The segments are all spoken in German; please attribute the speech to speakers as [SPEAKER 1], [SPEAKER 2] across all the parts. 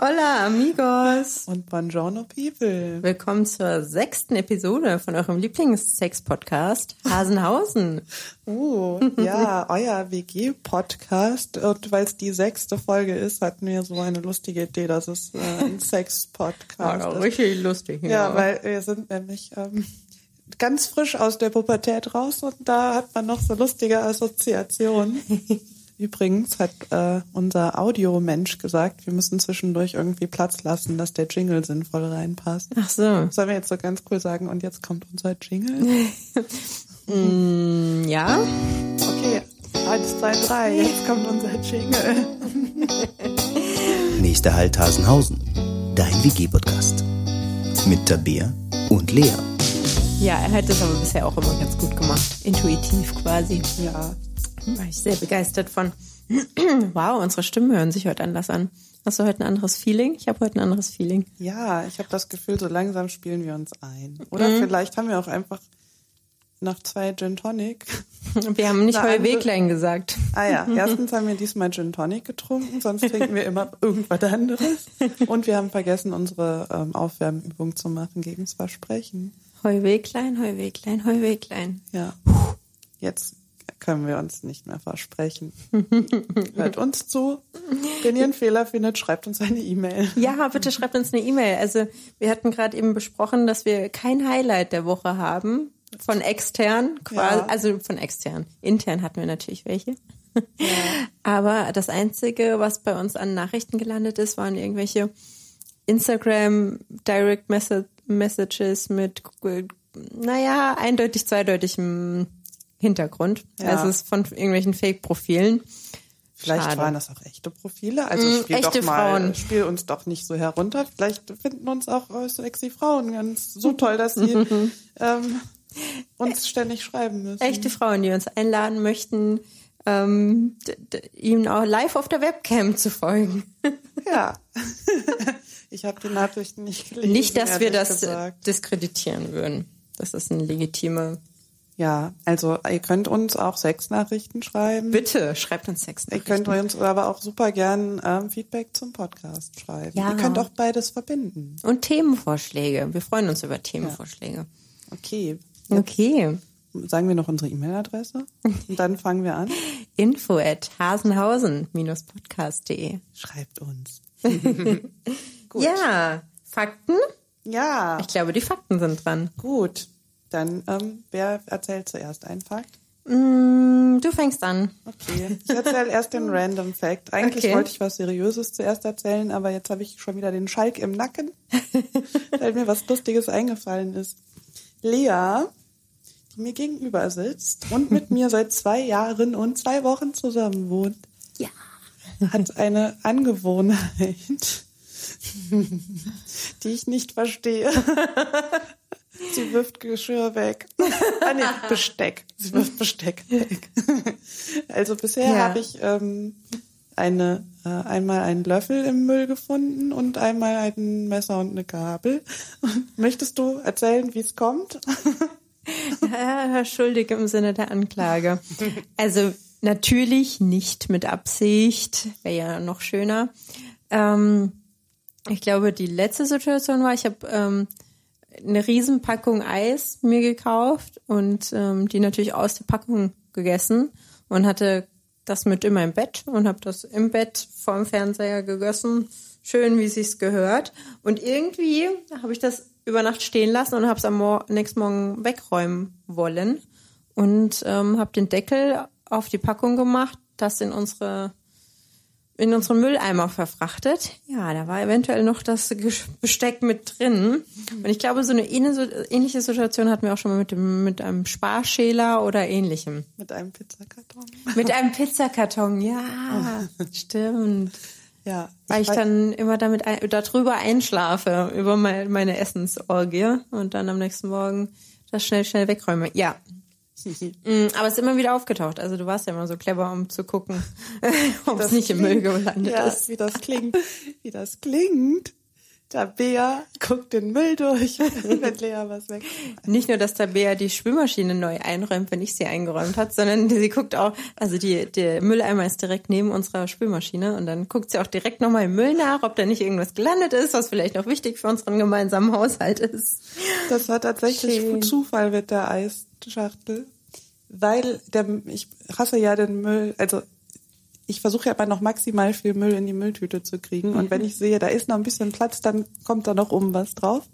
[SPEAKER 1] Hola, amigos.
[SPEAKER 2] Und buongiorno, people.
[SPEAKER 1] Willkommen zur sechsten Episode von eurem Lieblings-Sex-Podcast Hasenhausen.
[SPEAKER 2] Oh, ja, euer WG-Podcast. Und weil es die sechste Folge ist, hatten wir so eine lustige Idee, dass es äh, ein Sex-Podcast
[SPEAKER 1] Ja,
[SPEAKER 2] ist.
[SPEAKER 1] richtig lustig.
[SPEAKER 2] Ja, weil wir sind nämlich ähm, ganz frisch aus der Pubertät raus und da hat man noch so lustige Assoziationen. Übrigens hat äh, unser Audiomensch gesagt, wir müssen zwischendurch irgendwie Platz lassen, dass der Jingle sinnvoll reinpasst.
[SPEAKER 1] Ach so.
[SPEAKER 2] Sollen wir jetzt so ganz cool sagen, und jetzt kommt unser Jingle?
[SPEAKER 1] Mm, ja.
[SPEAKER 2] Okay, eins, zwei, drei, jetzt kommt unser Jingle.
[SPEAKER 3] Nächster Halt Hasenhausen. Dein WG-Podcast. Mit Tabea und Lea.
[SPEAKER 1] Ja, er hat das aber bisher auch immer ganz gut gemacht. Intuitiv quasi.
[SPEAKER 2] Ja,
[SPEAKER 1] War ich sehr begeistert von. wow, unsere Stimmen hören sich heute anders an. Hast du heute ein anderes Feeling? Ich habe heute ein anderes Feeling.
[SPEAKER 2] ja, ich habe das Gefühl, so langsam spielen wir uns ein. Oder
[SPEAKER 1] Mhm.
[SPEAKER 2] vielleicht haben wir auch einfach nach zwei Gin Tonic.
[SPEAKER 1] Wir haben nicht Heu Weglein gesagt.
[SPEAKER 2] Ah ja, erstens haben wir diesmal Gin Tonic getrunken, sonst trinken wir immer irgendwas anderes. Und wir haben vergessen, unsere ähm, Aufwärmübung zu machen gegen das Versprechen.
[SPEAKER 1] Heu Weglein, Heu Weglein, Heu Weglein.
[SPEAKER 2] Ja, jetzt können wir uns nicht mehr versprechen. Hört uns zu. Wenn ihr einen Fehler findet, schreibt uns eine E-Mail.
[SPEAKER 1] Ja, bitte schreibt uns eine E-Mail. Also wir hatten gerade eben besprochen, dass wir kein Highlight der Woche haben von extern, quasi,
[SPEAKER 2] Ja.
[SPEAKER 1] also von extern. Intern hatten wir natürlich welche. Aber das Einzige, was bei uns an Nachrichten gelandet ist, waren irgendwelche Instagram Direct Messa- Messages mit, naja, eindeutig zweideutigem Hintergrund.
[SPEAKER 2] Ja.
[SPEAKER 1] Also es ist von irgendwelchen Fake-Profilen.
[SPEAKER 2] Vielleicht
[SPEAKER 1] Schade.
[SPEAKER 2] waren das auch echte Profile. Also
[SPEAKER 1] Mm,
[SPEAKER 2] spiel
[SPEAKER 1] echte
[SPEAKER 2] doch mal,
[SPEAKER 1] Frauen.
[SPEAKER 2] spiel uns doch nicht so herunter. Vielleicht finden uns auch äh, sexy Frauen ganz so toll, dass sie ähm, uns ständig schreiben müssen.
[SPEAKER 1] echte Frauen, die uns einladen möchten, ähm, ihnen auch live auf der Webcam zu folgen.
[SPEAKER 2] Ja. ich habe die Nachrichten nicht gelesen.
[SPEAKER 1] Nicht, dass wir das
[SPEAKER 2] Gesagt.
[SPEAKER 1] diskreditieren würden. Das ist eine legitime.
[SPEAKER 2] Ja, also ihr könnt uns auch Sexnachrichten schreiben.
[SPEAKER 1] Bitte schreibt uns
[SPEAKER 2] Ihr
[SPEAKER 1] Sexnachrichten.
[SPEAKER 2] könnt uns aber auch super gern ähm, Feedback zum Podcast schreiben.
[SPEAKER 1] Ja.
[SPEAKER 2] Ihr könnt auch beides verbinden.
[SPEAKER 1] Und Themenvorschläge. Wir freuen uns über Themenvorschläge.
[SPEAKER 2] Okay.
[SPEAKER 1] Okay.
[SPEAKER 2] Sagen wir noch unsere E-Mail-Adresse und dann fangen wir an.
[SPEAKER 1] Info at hasenhausen-podcast.de.
[SPEAKER 2] Schreibt uns.
[SPEAKER 1] Ja, Fakten?
[SPEAKER 2] Ja.
[SPEAKER 1] Ich glaube, die Fakten sind dran.
[SPEAKER 2] Gut, dann ähm, wer erzählt zuerst einen Fakt?
[SPEAKER 1] Mm, du fängst an.
[SPEAKER 2] Okay, ich erzähle erst den Random Fact. Eigentlich
[SPEAKER 1] Okay.
[SPEAKER 2] wollte ich was Seriöses zuerst erzählen, aber jetzt habe ich schon wieder den Schalk im Nacken, weil mir was Lustiges eingefallen ist. Lea, die mir gegenüber sitzt und mit mir seit zwei Jahren und zwei Wochen zusammen wohnt,
[SPEAKER 1] Ja.
[SPEAKER 2] hat eine Angewohnheit, die ich nicht verstehe. Sie wirft Geschirr weg. Ah, nee, Besteck. Sie wirft Besteck weg. Also bisher
[SPEAKER 1] Ja.
[SPEAKER 2] habe ich ähm, eine, äh, einmal einen Löffel im Müll gefunden und einmal ein Messer und eine Gabel. Möchtest du erzählen, wie es kommt?
[SPEAKER 1] Ja, schuldig im Sinne der Anklage. Also natürlich nicht mit Absicht, wäre ja noch schöner. Ähm, ich glaube, die letzte Situation war, ich habe ähm, eine Riesenpackung Eis mir gekauft und ähm, die natürlich aus der Packung gegessen und hatte das mit in meinem Bett und habe das im Bett vorm Fernseher gegessen, schön wie sich's gehört. Und irgendwie habe ich das über Nacht stehen lassen und habe es am Mor nächsten Morgen wegräumen wollen und ähm, habe den Deckel auf die Packung gemacht, das in unsere in unseren Mülleimer verfrachtet. Ja, da war eventuell noch das Besteck mit drin. Und ich glaube, so eine ähnliche Situation hatten wir auch schon mal mit, dem, mit einem Sparschäler oder ähnlichem.
[SPEAKER 2] Mit einem Pizzakarton.
[SPEAKER 1] Mit einem Pizzakarton, ja, stimmt.
[SPEAKER 2] Ja.
[SPEAKER 1] Weil ich dann immer damit ein, darüber einschlafe, über mein, meine Essensorgie und dann am nächsten Morgen das schnell, schnell wegräume. Ja. Mm, Aber es ist immer wieder aufgetaucht. Also du warst ja immer so clever, um zu gucken, ob es nicht im Müll gelandet
[SPEAKER 2] ja,
[SPEAKER 1] ist.
[SPEAKER 2] wie das klingt. Wie das klingt. Tabea guckt den Müll durch, wenn Lea was weg.
[SPEAKER 1] Nicht nur, dass Tabea die Spülmaschine neu einräumt, wenn ich sie eingeräumt hat, sondern sie guckt auch, also die, der Mülleimer ist direkt neben unserer Spülmaschine und dann guckt sie auch direkt nochmal im Müll nach, ob da nicht irgendwas gelandet ist, was vielleicht noch wichtig für unseren gemeinsamen Haushalt ist.
[SPEAKER 2] Das war tatsächlich
[SPEAKER 1] Schön.
[SPEAKER 2] Zufall mit der Eisschachtel, weil der, ich hasse ja den Müll, also ich versuche ja immer noch maximal viel Müll in die Mülltüte zu kriegen. Und wenn ich sehe, da ist noch ein bisschen Platz, dann kommt da noch oben was drauf.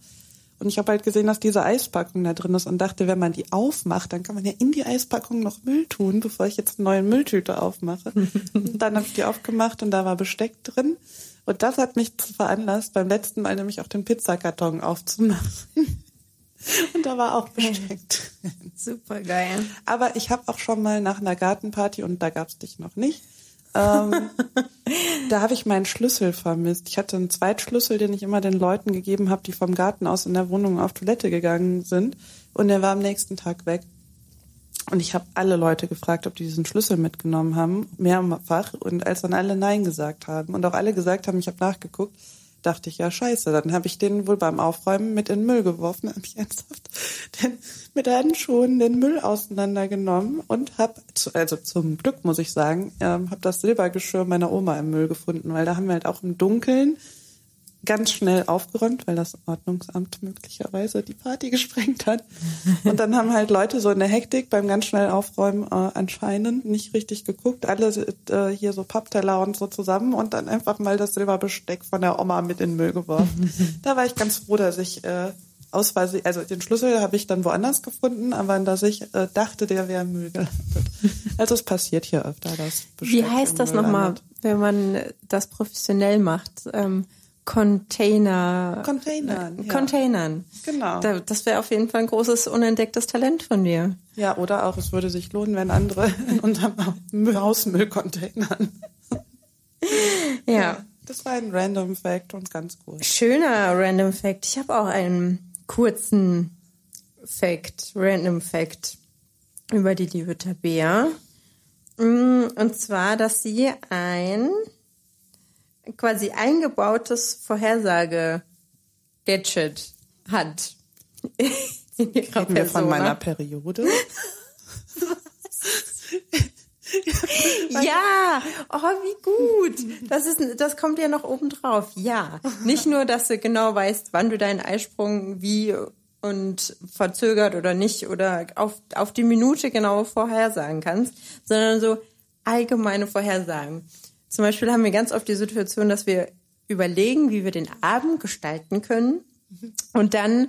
[SPEAKER 2] Und ich habe halt gesehen, dass diese Eispackung da drin ist und dachte, wenn man die aufmacht, dann kann man ja in die Eispackung noch Müll tun, bevor ich jetzt eine neue Mülltüte aufmache. und dann habe ich die aufgemacht und da war Besteck drin. Und das hat mich veranlasst, beim letzten Mal nämlich auch den Pizzakarton aufzumachen. und da war auch Besteck drin.
[SPEAKER 1] Super geil.
[SPEAKER 2] Aber ich habe auch schon mal nach einer Gartenparty, und da gab's dich noch nicht, ähm, da habe ich meinen Schlüssel vermisst. Ich hatte einen Zweitschlüssel, den ich immer den Leuten gegeben habe, die vom Garten aus in der Wohnung auf Toilette gegangen sind. Und der war am nächsten Tag weg. Und ich habe alle Leute gefragt, ob die diesen Schlüssel mitgenommen haben, mehrfach. Und als dann alle Nein gesagt haben und auch alle gesagt haben, ich habe nachgeguckt, dachte ich, ja scheiße, dann habe ich den wohl beim Aufräumen mit in den Müll geworfen, habe ich ernsthaft den, mit Handschuhen den Müll auseinandergenommen und habe, also zum Glück muss ich sagen, ähm, habe das Silbergeschirr meiner Oma im Müll gefunden, weil da haben wir halt auch im Dunkeln ganz schnell aufgeräumt, weil das Ordnungsamt möglicherweise die Party gesprengt hat. Und dann haben halt Leute so in der Hektik beim ganz schnell Aufräumen äh, anscheinend nicht richtig geguckt. Alle äh, hier so Pappteller und so zusammen und dann einfach mal das Silberbesteck von der Oma mit in den Müll geworfen. da war ich ganz froh, dass ich äh, ausweise, also den Schlüssel habe ich dann woanders gefunden, aber dass ich äh, dachte, der wäre im Müll gelandet. Also es passiert hier öfter, das Besteck
[SPEAKER 1] Wie heißt das nochmal, wenn man das professionell macht? Ähm, Container.
[SPEAKER 2] Containern, ja.
[SPEAKER 1] Containern.
[SPEAKER 2] Genau.
[SPEAKER 1] Da, das wäre auf jeden Fall ein großes unentdecktes Talent von dir.
[SPEAKER 2] Ja, oder auch, es würde sich lohnen, wenn andere in unserem Hausmüllcontainern.
[SPEAKER 1] Ja.
[SPEAKER 2] Das war ein Random Fact und ganz cool.
[SPEAKER 1] Schöner Random Fact. Ich habe auch einen kurzen Fact, Random Fact über die liebe Tabea. Mm, Und zwar, dass sie ein quasi eingebautes Vorhersage-Gadget hat. In ihrer
[SPEAKER 2] Reden wir von meiner Periode.
[SPEAKER 1] Ja, oh, wie gut. Das ist, das kommt ja noch oben drauf. Ja, nicht nur, dass du genau weißt, wann du deinen Eisprung wie und verzögert oder nicht oder auf, auf die Minute genau vorhersagen kannst, sondern so allgemeine Vorhersagen. Zum Beispiel haben wir ganz oft die Situation, dass wir überlegen, wie wir den Abend gestalten können. Und dann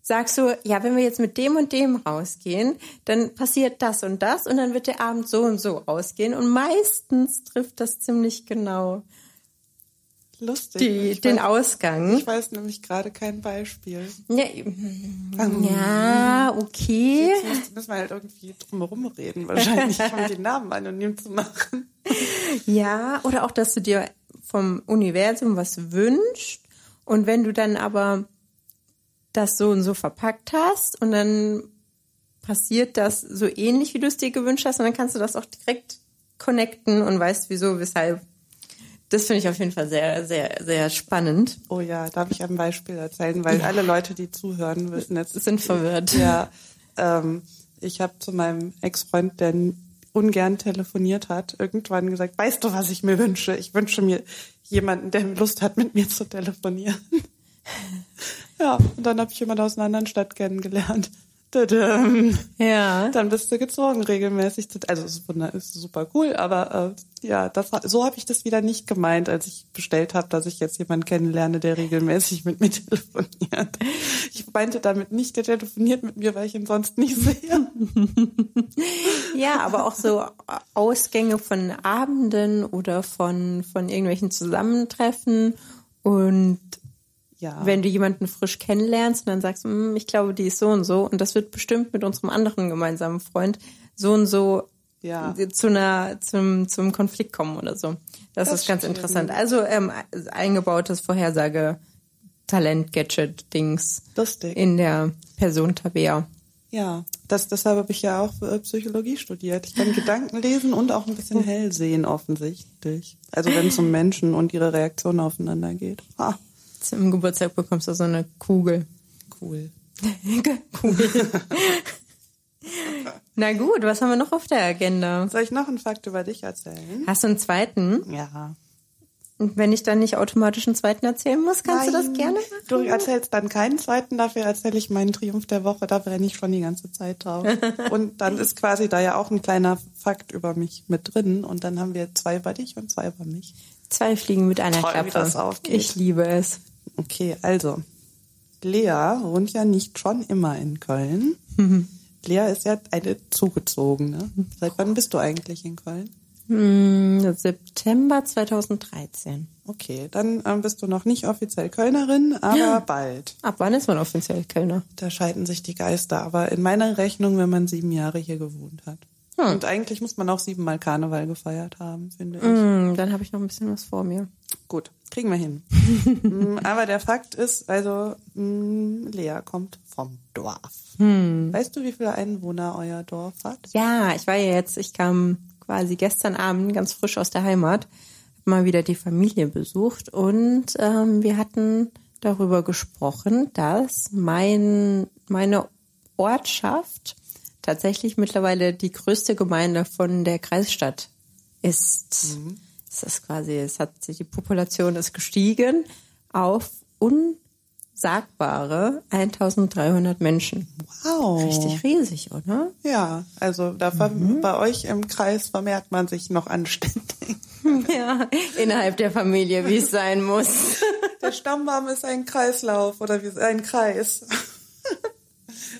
[SPEAKER 1] sagst du, ja, wenn wir jetzt mit dem und dem rausgehen, dann passiert das und das und dann wird der Abend so und so ausgehen. Und meistens trifft das ziemlich genau
[SPEAKER 2] Lustig.
[SPEAKER 1] die,
[SPEAKER 2] ich,
[SPEAKER 1] den
[SPEAKER 2] weiß,
[SPEAKER 1] Ausgang.
[SPEAKER 2] ich weiß nämlich gerade kein Beispiel.
[SPEAKER 1] Ja, ja, okay.
[SPEAKER 2] Jetzt müssen wir halt irgendwie drumherum reden, wahrscheinlich, um die Namen anonym zu machen.
[SPEAKER 1] Ja, oder auch, dass du dir vom Universum was wünschst und wenn du dann aber das so und so verpackt hast und dann passiert das so ähnlich, wie du es dir gewünscht hast und dann kannst du das auch direkt connecten und weißt wieso, weshalb. Das finde ich auf jeden Fall sehr, sehr, sehr spannend.
[SPEAKER 2] Oh ja, darf ich ein Beispiel erzählen, weil alle Leute, die zuhören, wissen jetzt.
[SPEAKER 1] Sind verwirrt.
[SPEAKER 2] Ja, ähm, ich habe zu meinem Ex-Freund, der ungern telefoniert hat, irgendwann gesagt, weißt du, was ich mir wünsche? Ich wünsche mir jemanden, der Lust hat, mit mir zu telefonieren. ja, und dann habe ich jemanden aus einer anderen Stadt kennengelernt.
[SPEAKER 1] Ja.
[SPEAKER 2] Dann bist du gezwungen, regelmäßig. Also es ist, super cool, aber äh, ja, das so habe ich das wieder nicht gemeint, als ich bestellt habe, dass ich jetzt jemanden kennenlerne, der regelmäßig mit mir telefoniert. Ich meinte damit nicht, der telefoniert mit mir, weil ich ihn sonst nicht sehe.
[SPEAKER 1] Ja, aber auch so Ausgänge von Abenden oder von, von irgendwelchen Zusammentreffen. Und
[SPEAKER 2] Ja.
[SPEAKER 1] wenn du jemanden frisch kennenlernst und dann sagst, "Hm, ich glaube, die ist so und so und das wird bestimmt mit unserem anderen gemeinsamen Freund so und so
[SPEAKER 2] Ja.
[SPEAKER 1] zu einer, zum, zum Konflikt kommen oder so. Das,
[SPEAKER 2] Das
[SPEAKER 1] ist ganz
[SPEAKER 2] stimmt.
[SPEAKER 1] interessant. Also ähm, eingebautes Vorhersage-Talent-Gadget-Dings
[SPEAKER 2] Lustig.
[SPEAKER 1] in der Person Tabea.
[SPEAKER 2] Ja, das, deshalb habe ich ja auch äh, Psychologie studiert. Ich kann Gedanken lesen und auch ein bisschen hell sehen, offensichtlich. Also wenn es um Menschen und ihre Reaktionen aufeinander geht. Ha.
[SPEAKER 1] Zum Geburtstag bekommst du so eine Kugel.
[SPEAKER 2] Cool.
[SPEAKER 1] Kugel. Na gut, was haben wir noch auf der Agenda?
[SPEAKER 2] Soll ich noch einen Fakt über dich erzählen?
[SPEAKER 1] Hast du einen zweiten?
[SPEAKER 2] Ja.
[SPEAKER 1] Und wenn ich dann nicht automatisch einen zweiten erzählen muss, kannst du das gerne machen?
[SPEAKER 2] Du erzählst dann keinen zweiten, dafür erzähle ich meinen Triumph der Woche, da brenne ich schon die ganze Zeit drauf. und dann ist quasi da ja auch ein kleiner Fakt über mich mit drin und dann haben wir zwei über dich und zwei über mich.
[SPEAKER 1] Zwei Fliegen mit einer
[SPEAKER 2] Toll,
[SPEAKER 1] Klappe.
[SPEAKER 2] wie das aufgeht.
[SPEAKER 1] Ich liebe es.
[SPEAKER 2] Okay, also Lea wohnt ja nicht schon immer in Köln. Lea ist ja eine zugezogene. Seit wann bist du eigentlich in Köln?
[SPEAKER 1] Hm, September 2013.
[SPEAKER 2] Okay, dann ähm, bist du noch nicht offiziell Kölnerin, aber bald.
[SPEAKER 1] Ab wann ist man offiziell Kölner?
[SPEAKER 2] Da scheiden sich die Geister. Aber in meiner Rechnung, wenn man sieben Jahre hier gewohnt hat. Und eigentlich muss man auch siebenmal Karneval gefeiert haben, finde ich.
[SPEAKER 1] Hm, dann habe ich noch ein bisschen was vor mir.
[SPEAKER 2] Gut, kriegen wir hin. Mm, Aber der Fakt ist, also mm, Lea kommt vom Dorf. Weißt du, wie viele Einwohner euer Dorf hat?
[SPEAKER 1] Ja, ich war ja jetzt, ich kam quasi gestern Abend ganz frisch aus der Heimat, hab mal wieder die Familie besucht und ähm, wir hatten darüber gesprochen, dass mein, meine Ortschaft tatsächlich mittlerweile die größte Gemeinde von der Kreisstadt ist. Es ist quasi, es hat sich, die Population ist gestiegen auf unsagbare 1300 Menschen.
[SPEAKER 2] Wow.
[SPEAKER 1] Richtig riesig, oder?
[SPEAKER 2] Ja, also da
[SPEAKER 1] Mhm.
[SPEAKER 2] bei euch im Kreis vermehrt man sich noch anständig.
[SPEAKER 1] Ja, innerhalb der Familie, wie es sein muss.
[SPEAKER 2] Der Stammbaum ist ein Kreislauf oder wie ein Kreis.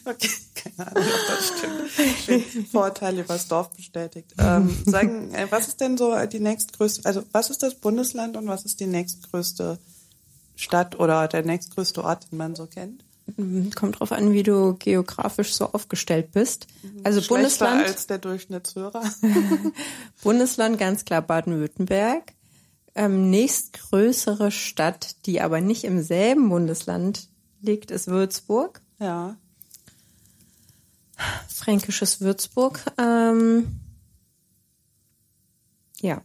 [SPEAKER 2] Okay, keine Ahnung, ob das stimmt. Schön. Vorteil übers Dorf bestätigt. Ähm, sagen, äh, was ist denn so die nächstgrößte, also was ist das Bundesland und was ist die nächstgrößte Stadt oder der nächstgrößte Ort, den man so kennt?
[SPEAKER 1] Kommt drauf an, wie du geografisch so aufgestellt bist. Also
[SPEAKER 2] Schlechter
[SPEAKER 1] Bundesland,
[SPEAKER 2] als der Durchschnittshörer.
[SPEAKER 1] Bundesland ganz klar Baden-Württemberg. Ähm, nächstgrößere Stadt, die aber nicht im selben Bundesland liegt, ist Würzburg.
[SPEAKER 2] ja.
[SPEAKER 1] Fränkisches Würzburg. Ähm, ja,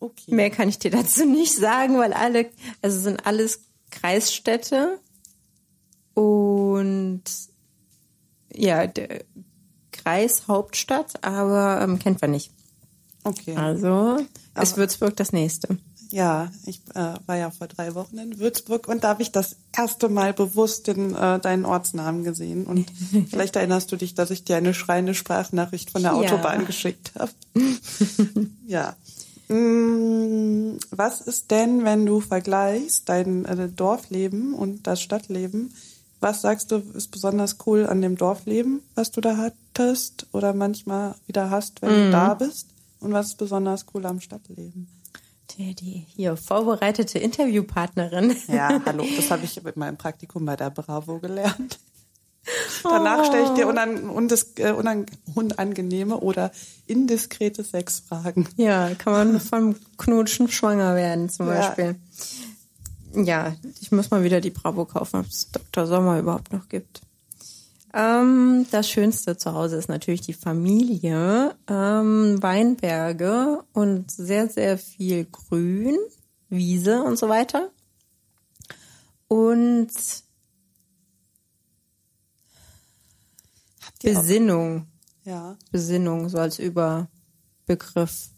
[SPEAKER 2] Okay.
[SPEAKER 1] mehr kann ich dir dazu nicht sagen, weil alle, also sind alles Kreisstädte und ja, der Kreishauptstadt, aber ähm, kennt man nicht.
[SPEAKER 2] Okay.
[SPEAKER 1] Also ist
[SPEAKER 2] Aber-
[SPEAKER 1] Würzburg das nächste.
[SPEAKER 2] Ja, ich äh, war ja vor drei Wochen in Würzburg und da habe ich das erste Mal bewusst den, äh, deinen Ortsnamen gesehen. Und vielleicht erinnerst du dich, dass ich dir eine schreiende Sprachnachricht von der
[SPEAKER 1] Ja.
[SPEAKER 2] Autobahn geschickt habe. ja. Mm, Was ist denn, wenn du vergleichst dein äh, Dorfleben und das Stadtleben? Was sagst du, ist besonders cool an dem Dorfleben, was du da hattest oder manchmal wieder hast, wenn du da bist? Und was ist besonders cool am Stadtleben?
[SPEAKER 1] Die, die hier vorbereitete Interviewpartnerin.
[SPEAKER 2] Ja, hallo, das habe ich mit meinem Praktikum bei der Bravo gelernt. Danach stelle ich dir unan, undis, äh, unan, unangenehme oder indiskrete Sexfragen.
[SPEAKER 1] Ja, kann man vom Knutschen schwanger werden zum
[SPEAKER 2] Ja.
[SPEAKER 1] Beispiel. Ja, ich muss mal wieder die Bravo kaufen, ob es Dr. Sommer überhaupt noch gibt. Ähm, das Schönste zu Hause ist natürlich die Familie, ähm, Weinberge und sehr, sehr viel Grün, Wiese und so weiter. Und Besinnung.
[SPEAKER 2] Ja,
[SPEAKER 1] Besinnung so als Überbegriff.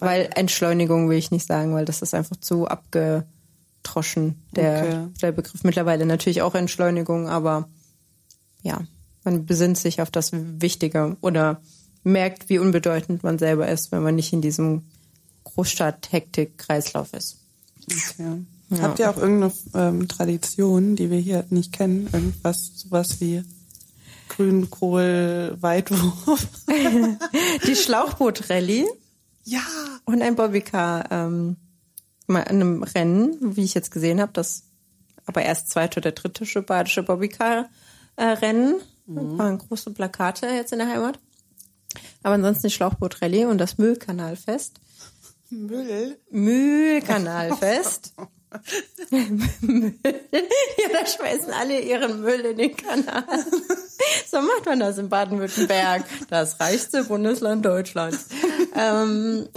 [SPEAKER 1] Weil Entschleunigung will ich nicht sagen, weil das ist einfach zu abgetroschen, der,
[SPEAKER 2] Okay.
[SPEAKER 1] der Begriff. Mittlerweile natürlich auch Entschleunigung, aber ja, man besinnt sich auf das Wichtige oder merkt, wie unbedeutend man selber ist, wenn man nicht in diesem Großstadt-Hektik-Kreislauf ist.
[SPEAKER 2] okay. Habt ihr auch irgendeine ähm, Tradition, die wir hier nicht kennen? Irgendwas, sowas wie Grünkohl, Weitwurf?
[SPEAKER 1] Die Schlauchboot-Rallye
[SPEAKER 2] Ja,
[SPEAKER 1] und ein Bobbycar ähm, mal in einem Rennen, wie ich jetzt gesehen habe, das aber erst zweite oder dritte badische Bobbycar-Rennen.
[SPEAKER 2] Mhm.
[SPEAKER 1] Waren große Plakate jetzt in der Heimat. Aber ansonsten die Schlauchboot-Rallye und das Müllkanalfest.
[SPEAKER 2] Müll.
[SPEAKER 1] Müllkanalfest. Müll. Ja, da schmeißen alle ihren Müll in den Kanal. So macht man das in Baden-Württemberg, das reichste Bundesland Deutschlands. ähm,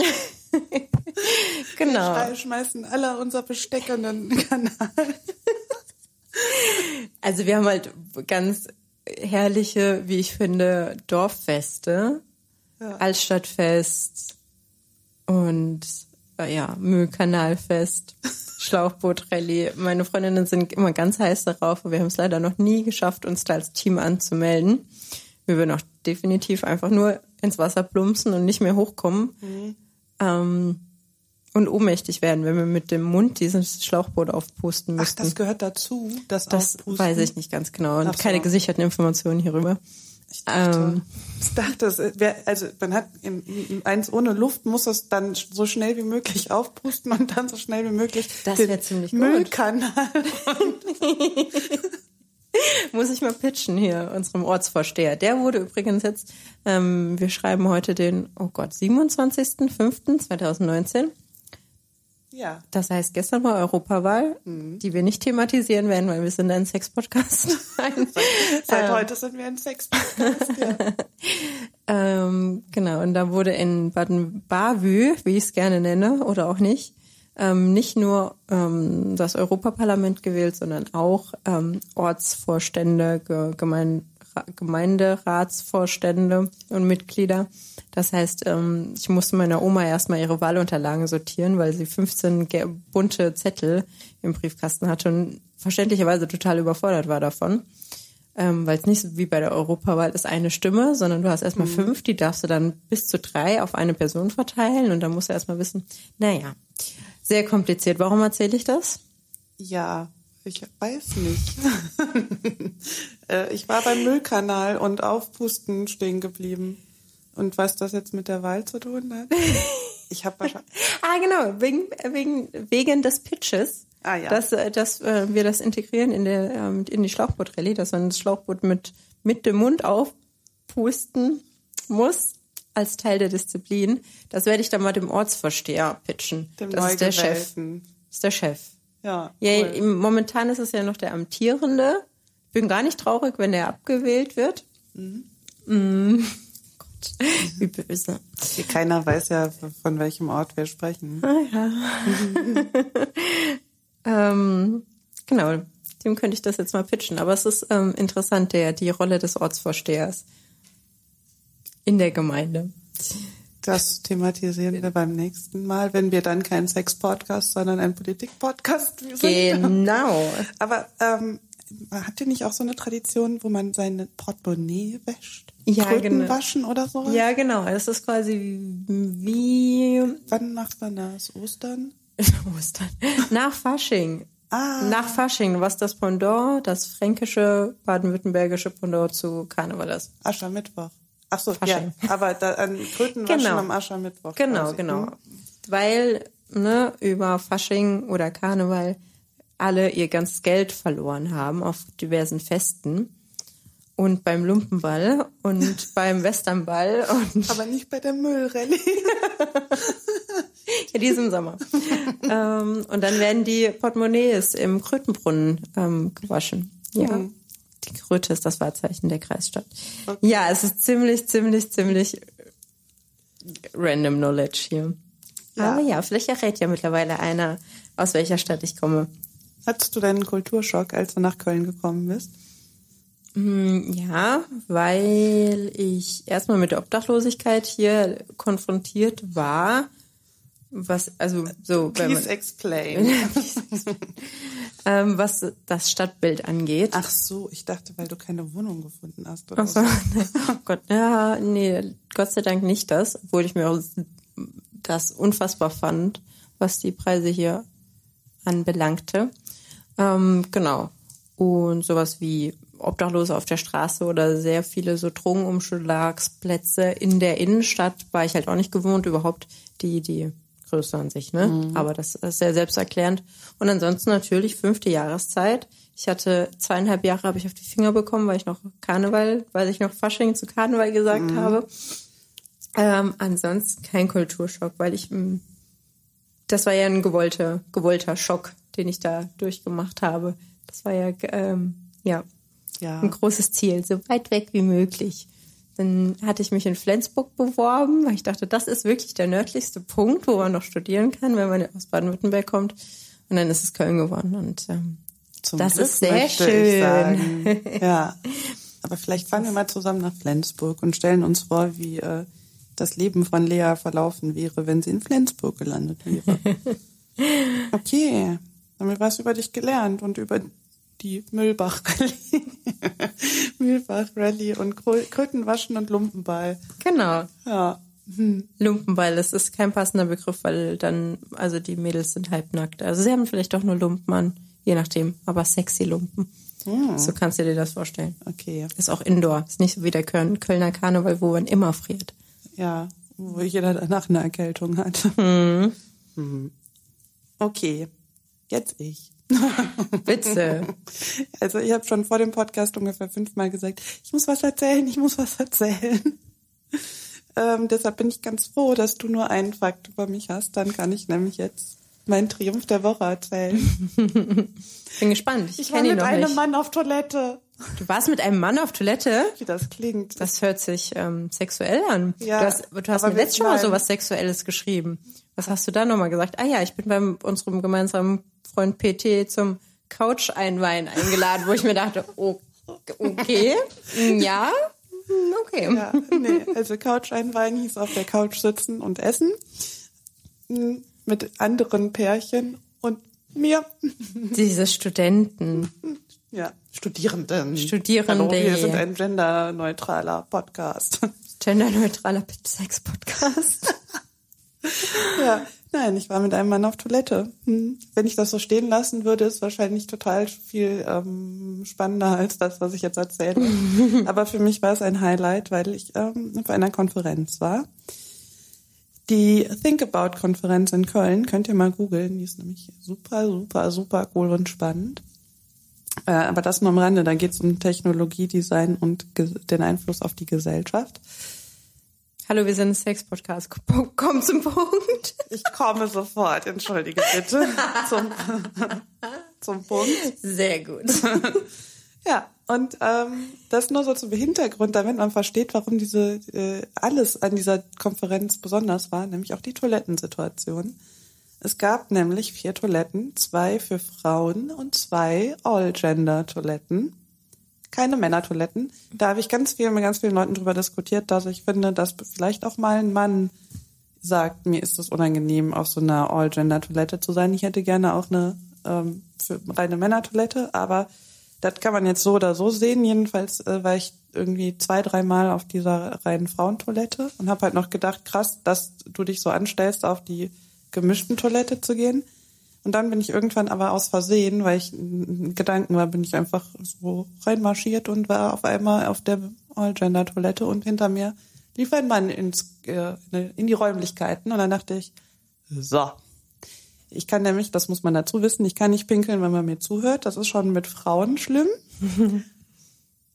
[SPEAKER 1] genau.
[SPEAKER 2] Wir schmeißen alle unser Besteck in den Kanal.
[SPEAKER 1] Also wir haben halt ganz herrliche, wie ich finde, Dorffeste,
[SPEAKER 2] Ja.
[SPEAKER 1] Altstadtfest und äh, ja, Müllkanalfest, Schlauchbootrallye. Meine Freundinnen sind immer ganz heiß darauf, aber wir haben es leider noch nie geschafft, uns da als Team anzumelden. Wir würden auch definitiv einfach nur ins Wasser plumpsen und nicht mehr hochkommen. Ähm, und ohnmächtig werden, wenn wir mit dem Mund dieses Schlauchboot aufpusten
[SPEAKER 2] Ach,
[SPEAKER 1] müssten.
[SPEAKER 2] das gehört dazu, das
[SPEAKER 1] Das
[SPEAKER 2] Aufpusten?
[SPEAKER 1] weiß ich nicht ganz genau und
[SPEAKER 2] Ach so.
[SPEAKER 1] keine gesicherten Informationen hierüber.
[SPEAKER 2] Ich dachte,
[SPEAKER 1] Ähm.
[SPEAKER 2] ich dachte es wär, also man hat im, im, eins ohne Luft, muss es dann so schnell wie möglich aufpusten und dann so schnell wie möglich
[SPEAKER 1] Das
[SPEAKER 2] den
[SPEAKER 1] ziemlich.
[SPEAKER 2] Müllkanal.
[SPEAKER 1] Muss ich mal pitchen hier, unserem Ortsvorsteher. Der wurde übrigens jetzt, ähm, wir schreiben heute den, oh Gott, 27.05.2019.
[SPEAKER 2] Ja,
[SPEAKER 1] Das heißt, gestern war Europawahl,
[SPEAKER 2] Mhm.
[SPEAKER 1] die wir nicht thematisieren werden, weil wir sind ein Sex-Podcast.
[SPEAKER 2] seit heute sind wir ein Sex-Podcast. Ja.
[SPEAKER 1] Ähm, genau, und da wurde in Baden-Bavü, wie ich es gerne nenne, oder auch nicht, ähm, nicht nur ähm, das Europaparlament gewählt, sondern auch ähm, Ortsvorstände, Ge Gemein Ra- Gemeinderatsvorstände und Mitglieder. Das heißt, ähm, ich musste meiner Oma erstmal ihre Wahlunterlagen sortieren, weil sie 15 ge- bunte Zettel im Briefkasten hatte und verständlicherweise total überfordert war davon ähm, weil es nicht so wie bei der Europawahl ist eine Stimme, sondern du hast erstmal fünf, die darfst du dann bis zu drei auf eine Person verteilen und dann musst du erstmal wissen, naja, sehr kompliziert. Warum erzähle ich das?
[SPEAKER 2] ja, ich weiß nicht. Äh, ich war beim Müllkanal und Aufpusten stehen geblieben. Und was das jetzt mit der Wahl zu tun hat? Ich habe wahrscheinlich.
[SPEAKER 1] Ah, genau, wegen, wegen, wegen des Pitches.
[SPEAKER 2] Ah, ja.
[SPEAKER 1] Dass, äh, dass äh, wir das integrieren in, der, ähm, in die Schlauchboot-Rallye, dass man das Schlauchboot mit, mit dem Mund aufpusten muss als Teil der Disziplin. Das werde ich dann mal dem Ortsvorsteher pitchen.
[SPEAKER 2] Dem
[SPEAKER 1] das ist der Chef. Das ist der Chef.
[SPEAKER 2] Ja,
[SPEAKER 1] Ja,
[SPEAKER 2] cool.
[SPEAKER 1] momentan ist es ja noch der amtierende. Bin gar nicht traurig, wenn der abgewählt wird. Mhm. Gott, wie böse.
[SPEAKER 2] Keiner weiß ja, von welchem Ort wir sprechen.
[SPEAKER 1] Ähm, genau, dem könnte ich das jetzt mal pitchen. Aber es ist ähm, interessant, der die Rolle des Ortsvorstehers in der Gemeinde.
[SPEAKER 2] Das thematisieren wir beim nächsten Mal, wenn wir dann kein Sex-Podcast, sondern ein Politik-Podcast sind.
[SPEAKER 1] Genau.
[SPEAKER 2] Aber ähm, habt ihr nicht auch so eine Tradition, wo man seine Portemonnaie wäscht?
[SPEAKER 1] Ja,
[SPEAKER 2] Kröten
[SPEAKER 1] genau.
[SPEAKER 2] waschen oder so?
[SPEAKER 1] Ja, genau. Es ist quasi wie
[SPEAKER 2] Wann macht man das? Ostern?
[SPEAKER 1] Ostern. Nach Fasching.
[SPEAKER 2] Ah.
[SPEAKER 1] Nach Fasching, was das Pendant, das fränkische, baden-württembergische Pendant zu Karneval ist.
[SPEAKER 2] Aschermittwoch. Ach so, ja. Aber da, an Kröten
[SPEAKER 1] Genau.
[SPEAKER 2] am Aschermittwoch.
[SPEAKER 1] Genau,
[SPEAKER 2] quasi.
[SPEAKER 1] genau.
[SPEAKER 2] Hm.
[SPEAKER 1] Weil ne, über Fasching oder Karneval alle ihr ganzes Geld verloren haben auf diversen Festen. Und beim Lumpenball und beim Westernball und
[SPEAKER 2] Aber nicht bei der Müllrallye.
[SPEAKER 1] in diesem Sommer. ähm, und dann werden die Portemonnaies im Krötenbrunnen ähm, gewaschen. Ja. Die Kröte ist das Wahrzeichen der Kreisstadt. Ja, es ist ziemlich, ziemlich, ziemlich random Knowledge hier.
[SPEAKER 2] Ja.
[SPEAKER 1] Aber ja, vielleicht errät ja mittlerweile einer, aus welcher Stadt ich komme.
[SPEAKER 2] Hattest du deinen Kulturschock, als du nach Köln gekommen bist?
[SPEAKER 1] Ja, weil ich erstmal mit der Obdachlosigkeit hier konfrontiert war. Was, also so,
[SPEAKER 2] Please
[SPEAKER 1] man,
[SPEAKER 2] explain.
[SPEAKER 1] ähm, was das Stadtbild angeht.
[SPEAKER 2] Ach so, ich dachte, weil du keine Wohnung gefunden hast. Oder
[SPEAKER 1] Ach so. Oh Gott, ja, nee, Gott sei Dank nicht das, obwohl ich mir auch das unfassbar fand, was die Preise hier anbelangte. Ähm, genau. Und sowas wie Obdachlose auf der Straße oder sehr viele so Drogenumschlagsplätze in der Innenstadt war ich halt auch nicht gewohnt, überhaupt die, die Größe an sich, ne? Aber das ist sehr selbsterklärend. Und ansonsten natürlich fünfte Jahreszeit. Ich hatte zweieinhalb Jahre habe ich auf die Finger bekommen, weil ich noch Karneval, weil ich noch Fasching zu Karneval gesagt habe. Ähm, ansonsten kein Kulturschock, weil ich, mh, das war ja ein gewollter, gewollter Schock, den ich da durchgemacht habe. Das war ja, ähm, ja,
[SPEAKER 2] Ja.
[SPEAKER 1] ein großes Ziel, so weit weg wie möglich. Dann hatte ich mich in Flensburg beworben, weil ich dachte, das ist wirklich der nördlichste Punkt, wo man noch studieren kann, wenn man aus Baden-Württemberg kommt. Und dann ist es Köln geworden. Und ähm,
[SPEAKER 2] Zum
[SPEAKER 1] Das
[SPEAKER 2] Glück
[SPEAKER 1] ist sehr schön.
[SPEAKER 2] Ja. Aber vielleicht fahren wir mal zusammen nach Flensburg und stellen uns vor, wie äh, das Leben von Lea verlaufen wäre, wenn sie in Flensburg gelandet wäre. Okay, haben wir was über dich gelernt und über die Müllbach-Rallye. Müllbach-Rallye und Krö- Krötenwaschen und Lumpenball.
[SPEAKER 1] Genau.
[SPEAKER 2] Ja. Hm.
[SPEAKER 1] Lumpenball, das ist kein passender Begriff, weil dann, also die Mädels sind halbnackt. Also sie haben vielleicht doch nur Lumpen an, je nachdem, aber sexy Lumpen. So kannst du dir das vorstellen.
[SPEAKER 2] Okay.
[SPEAKER 1] Ist auch Indoor, ist nicht so wie der Köln, Kölner Karneval, wo man immer friert.
[SPEAKER 2] Ja, wo jeder danach eine Erkältung hat. Mhm. Okay, jetzt ich.
[SPEAKER 1] Bitte.
[SPEAKER 2] Also ich habe schon vor dem Podcast ungefähr fünfmal gesagt, ich muss was erzählen, ich muss was erzählen. Ähm, deshalb bin ich ganz froh, dass du nur einen Fakt über mich hast. Dann kann ich nämlich jetzt meinen Triumph der Woche erzählen.
[SPEAKER 1] Bin gespannt. Ich,
[SPEAKER 2] Ich war mit einem
[SPEAKER 1] nicht.
[SPEAKER 2] Mann auf Toilette.
[SPEAKER 1] Du warst mit einem Mann auf Toilette?
[SPEAKER 2] Wie das klingt.
[SPEAKER 1] Das hört sich ähm, sexuell an.
[SPEAKER 2] Ja,
[SPEAKER 1] du hast, du hast mir letztes schon mal so was Sexuelles geschrieben. Was hast du da nochmal gesagt? Ah ja, ich bin beim unserem gemeinsamen Freund PT zum Couch-Einweihen eingeladen, wo ich mir dachte, oh, okay, ja, hm, okay.
[SPEAKER 2] Ja, nee, also Couch einweihen hieß auf der Couch sitzen und essen. Mm, Mit anderen Pärchen und mir.
[SPEAKER 1] Diese Studenten.
[SPEAKER 2] Ja, Studierenden.
[SPEAKER 1] Studierende.
[SPEAKER 2] Hallo, wir sind ein genderneutraler Podcast.
[SPEAKER 1] Genderneutraler Sex-Podcast.
[SPEAKER 2] ja, nein, ich war mit einem Mann auf Toilette. Hm. Wenn ich das so stehen lassen würde, ist wahrscheinlich total viel ähm, spannender als das, was ich jetzt erzähle. Aber für mich war es ein Highlight, weil ich ähm, auf einer Konferenz war. Die Think About Konferenz in Köln, könnt ihr mal googeln, die ist nämlich super, super, super cool und spannend. Äh, aber das nur am Rande, da geht es um Technologie, Design und den Einfluss auf die Gesellschaft.
[SPEAKER 1] Hallo, wir sind Sex-Podcast. Komm zum Punkt.
[SPEAKER 2] Ich komme sofort, entschuldige bitte, zum, zum Punkt.
[SPEAKER 1] Sehr gut.
[SPEAKER 2] Ja, und ähm, das nur so zum Hintergrund, damit man versteht, warum diese äh, alles an dieser Konferenz besonders war, nämlich auch die Toilettensituation. Es gab nämlich vier Toiletten, zwei für Frauen und zwei All-Gender-Toiletten. Keine Männertoiletten. Da habe ich ganz viel mit ganz vielen Leuten drüber diskutiert, dass ich finde, dass vielleicht auch mal ein Mann sagt, mir ist es unangenehm, auf so einer All-Gender-Toilette zu sein. Ich hätte gerne auch eine ähm, für reine Männertoilette, aber das kann man jetzt so oder so sehen. Jedenfalls äh, war ich irgendwie zwei, dreimal auf dieser reinen Frauentoilette und habe halt noch gedacht, krass, dass du dich so anstellst, auf die gemischten Toilette zu gehen. Und dann bin ich irgendwann aber aus Versehen, weil ich Gedanken war, bin ich einfach so reinmarschiert und war auf einmal auf der All-Gender-Toilette und hinter mir lief ein Mann ins, äh, in die Räumlichkeiten und dann dachte ich, so. Ich kann nämlich, das muss man dazu wissen, ich kann nicht pinkeln, wenn man mir zuhört. Das ist schon mit Frauen schlimm.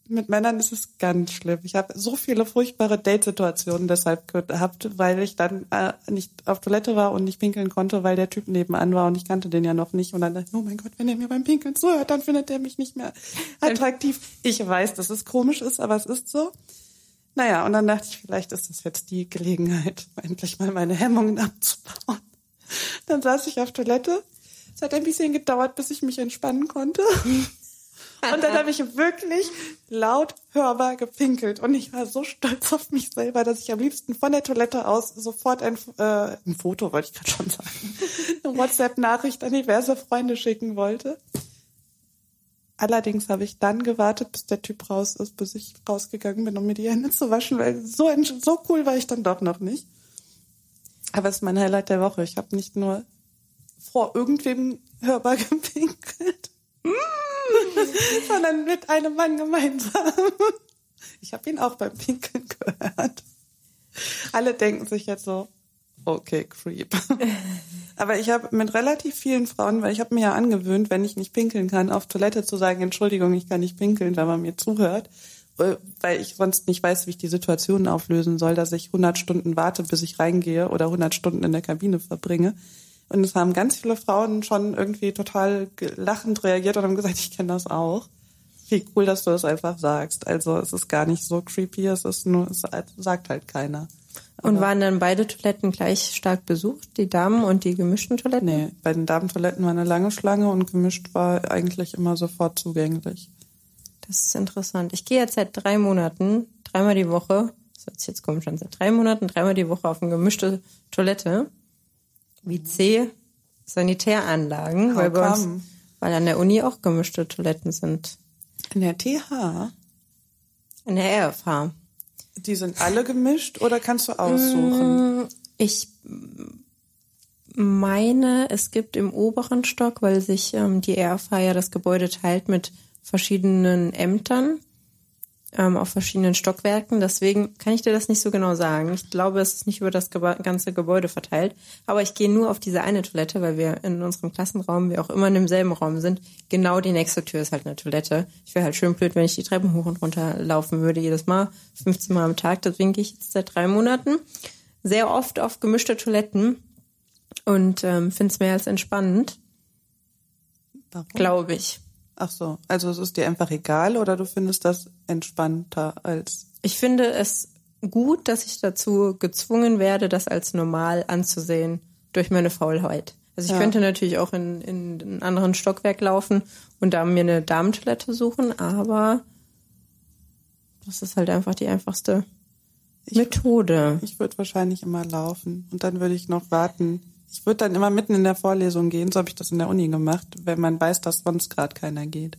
[SPEAKER 2] mit Männern ist es ganz schlimm. Ich habe so viele furchtbare Datesituationen deshalb gehabt, weil ich dann äh, nicht auf Toilette war und nicht pinkeln konnte, weil der Typ nebenan war und ich kannte den ja noch nicht. Und dann dachte ich, oh mein Gott, wenn er mir beim Pinkeln zuhört, dann findet er mich nicht mehr attraktiv. Ich weiß, dass es komisch ist, aber es ist so. Naja, und dann dachte ich, vielleicht ist das jetzt die Gelegenheit, endlich mal meine Hemmungen abzubauen. Dann saß ich auf Toilette. Es hat ein bisschen gedauert, bis ich mich entspannen konnte. Und dann habe ich wirklich laut hörbar gepinkelt. Und ich war so stolz auf mich selber, dass ich am liebsten von der Toilette aus sofort ein, äh, ein Foto, wollte ich gerade schon sagen, eine WhatsApp-Nachricht an diverse Freunde schicken wollte. Allerdings habe ich dann gewartet, bis der Typ raus ist, bis ich rausgegangen bin, um mir die Hände zu waschen, weil so, so cool war ich dann doch noch nicht. Aber es ist mein Highlight der Woche. Ich habe nicht nur vor irgendwem hörbar gepinkelt, sondern mit einem Mann gemeinsam. Ich habe ihn auch beim Pinkeln gehört. Alle denken sich jetzt so, okay, creep. Aber ich habe mit relativ vielen Frauen, weil ich habe mir ja angewöhnt, wenn ich nicht pinkeln kann, auf Toilette zu sagen, Entschuldigung, ich kann nicht pinkeln, wenn man mir zuhört, äh, weil ich sonst nicht weiß, wie ich die Situation auflösen soll, dass ich 100 Stunden warte, bis ich reingehe oder 100 Stunden in der Kabine verbringe. Und es haben ganz viele Frauen schon irgendwie total lachend reagiert und haben gesagt, ich kenne das auch. Wie cool, dass du das einfach sagst. Also es ist gar nicht so creepy, es ist nur, es sagt halt keiner.
[SPEAKER 1] Und waren dann beide Toiletten gleich stark besucht, die Damen und die gemischten Toiletten?
[SPEAKER 2] Nee, bei den Damentoiletten war eine lange Schlange und gemischt war eigentlich immer sofort zugänglich.
[SPEAKER 1] Das ist interessant. Ich gehe jetzt seit drei Monaten, dreimal die Woche, das hört sich jetzt komisch an, seit drei Monaten, dreimal die Woche auf eine gemischte Toilette. Wie C, Sanitäranlagen, weil bei uns, weil an der Uni auch gemischte Toiletten sind.
[SPEAKER 2] In der TH,
[SPEAKER 1] In der RFH.
[SPEAKER 2] die sind alle gemischt oder kannst du aussuchen?
[SPEAKER 1] Ich meine, es gibt im oberen Stock, weil sich ähm, die RFH ja das Gebäude teilt mit verschiedenen Ämtern ähm, auf verschiedenen Stockwerken. Deswegen kann ich dir das nicht so genau sagen. Ich glaube, es ist nicht über das Geba ganze Gebäude verteilt. Aber ich gehe nur auf diese eine Toilette, weil wir in unserem Klassenraum, wir auch immer in demselben Raum sind. Genau die nächste Tür ist halt eine Toilette. Ich wäre halt schön blöd, wenn ich die Treppen hoch und runter laufen würde jedes Mal, 15 Mal am Tag. Deswegen gehe ich jetzt seit drei Monaten sehr oft auf gemischte Toiletten und ähm, finde es mehr als entspannend,
[SPEAKER 2] Warum?
[SPEAKER 1] glaube ich.
[SPEAKER 2] Ach so, also es ist dir einfach egal oder du findest das entspannter als
[SPEAKER 1] Ich finde es gut, dass ich dazu gezwungen werde, das als normal anzusehen durch meine Faulheit. Also ich
[SPEAKER 2] Ja.
[SPEAKER 1] könnte natürlich auch in, in einen anderen Stockwerk laufen und da mir eine Damentoilette suchen, aber das ist halt einfach die einfachste Methode.
[SPEAKER 2] Ich würde wahrscheinlich immer laufen und dann würde ich noch warten. Ich würde dann immer mitten in der Vorlesung gehen, so habe ich das in der Uni gemacht, wenn man weiß, dass sonst gerade keiner geht.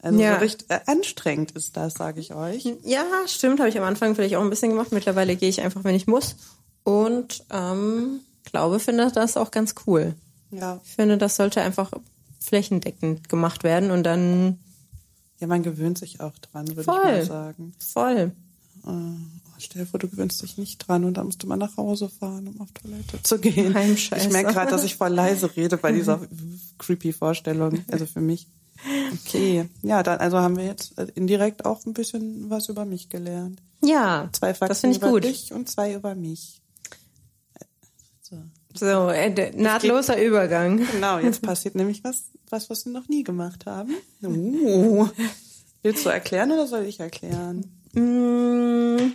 [SPEAKER 2] Also
[SPEAKER 1] Ja.
[SPEAKER 2] so richtig äh, anstrengend ist das, sage ich euch.
[SPEAKER 1] Ja, stimmt, habe ich am Anfang vielleicht auch ein bisschen gemacht. Mittlerweile gehe ich einfach, wenn ich muss. Und ähm, glaube, finde das auch ganz cool.
[SPEAKER 2] Ja.
[SPEAKER 1] Ich finde, das sollte einfach flächendeckend gemacht werden und dann
[SPEAKER 2] Ja, man gewöhnt sich auch dran, würde ich mal sagen.
[SPEAKER 1] voll.
[SPEAKER 2] Äh, stell dir vor, du gewöhnst dich nicht dran und dann musst du mal nach Hause fahren, um auf Toilette zu gehen.
[SPEAKER 1] Heimscheiße.
[SPEAKER 2] Ich merke gerade, dass ich voll leise rede bei dieser creepy Vorstellung. Also für mich. Okay, ja, dann also haben wir jetzt äh, indirekt auch ein bisschen was über mich gelernt.
[SPEAKER 1] Ja,
[SPEAKER 2] Zwei Fakten
[SPEAKER 1] das ich
[SPEAKER 2] über
[SPEAKER 1] gut.
[SPEAKER 2] dich und zwei über mich. So.
[SPEAKER 1] So, äh, nahtloser Übergang.
[SPEAKER 2] Genau, jetzt passiert nämlich was, was, was wir noch nie gemacht haben. Uh. Willst du erklären oder soll ich erklären?
[SPEAKER 1] Mm,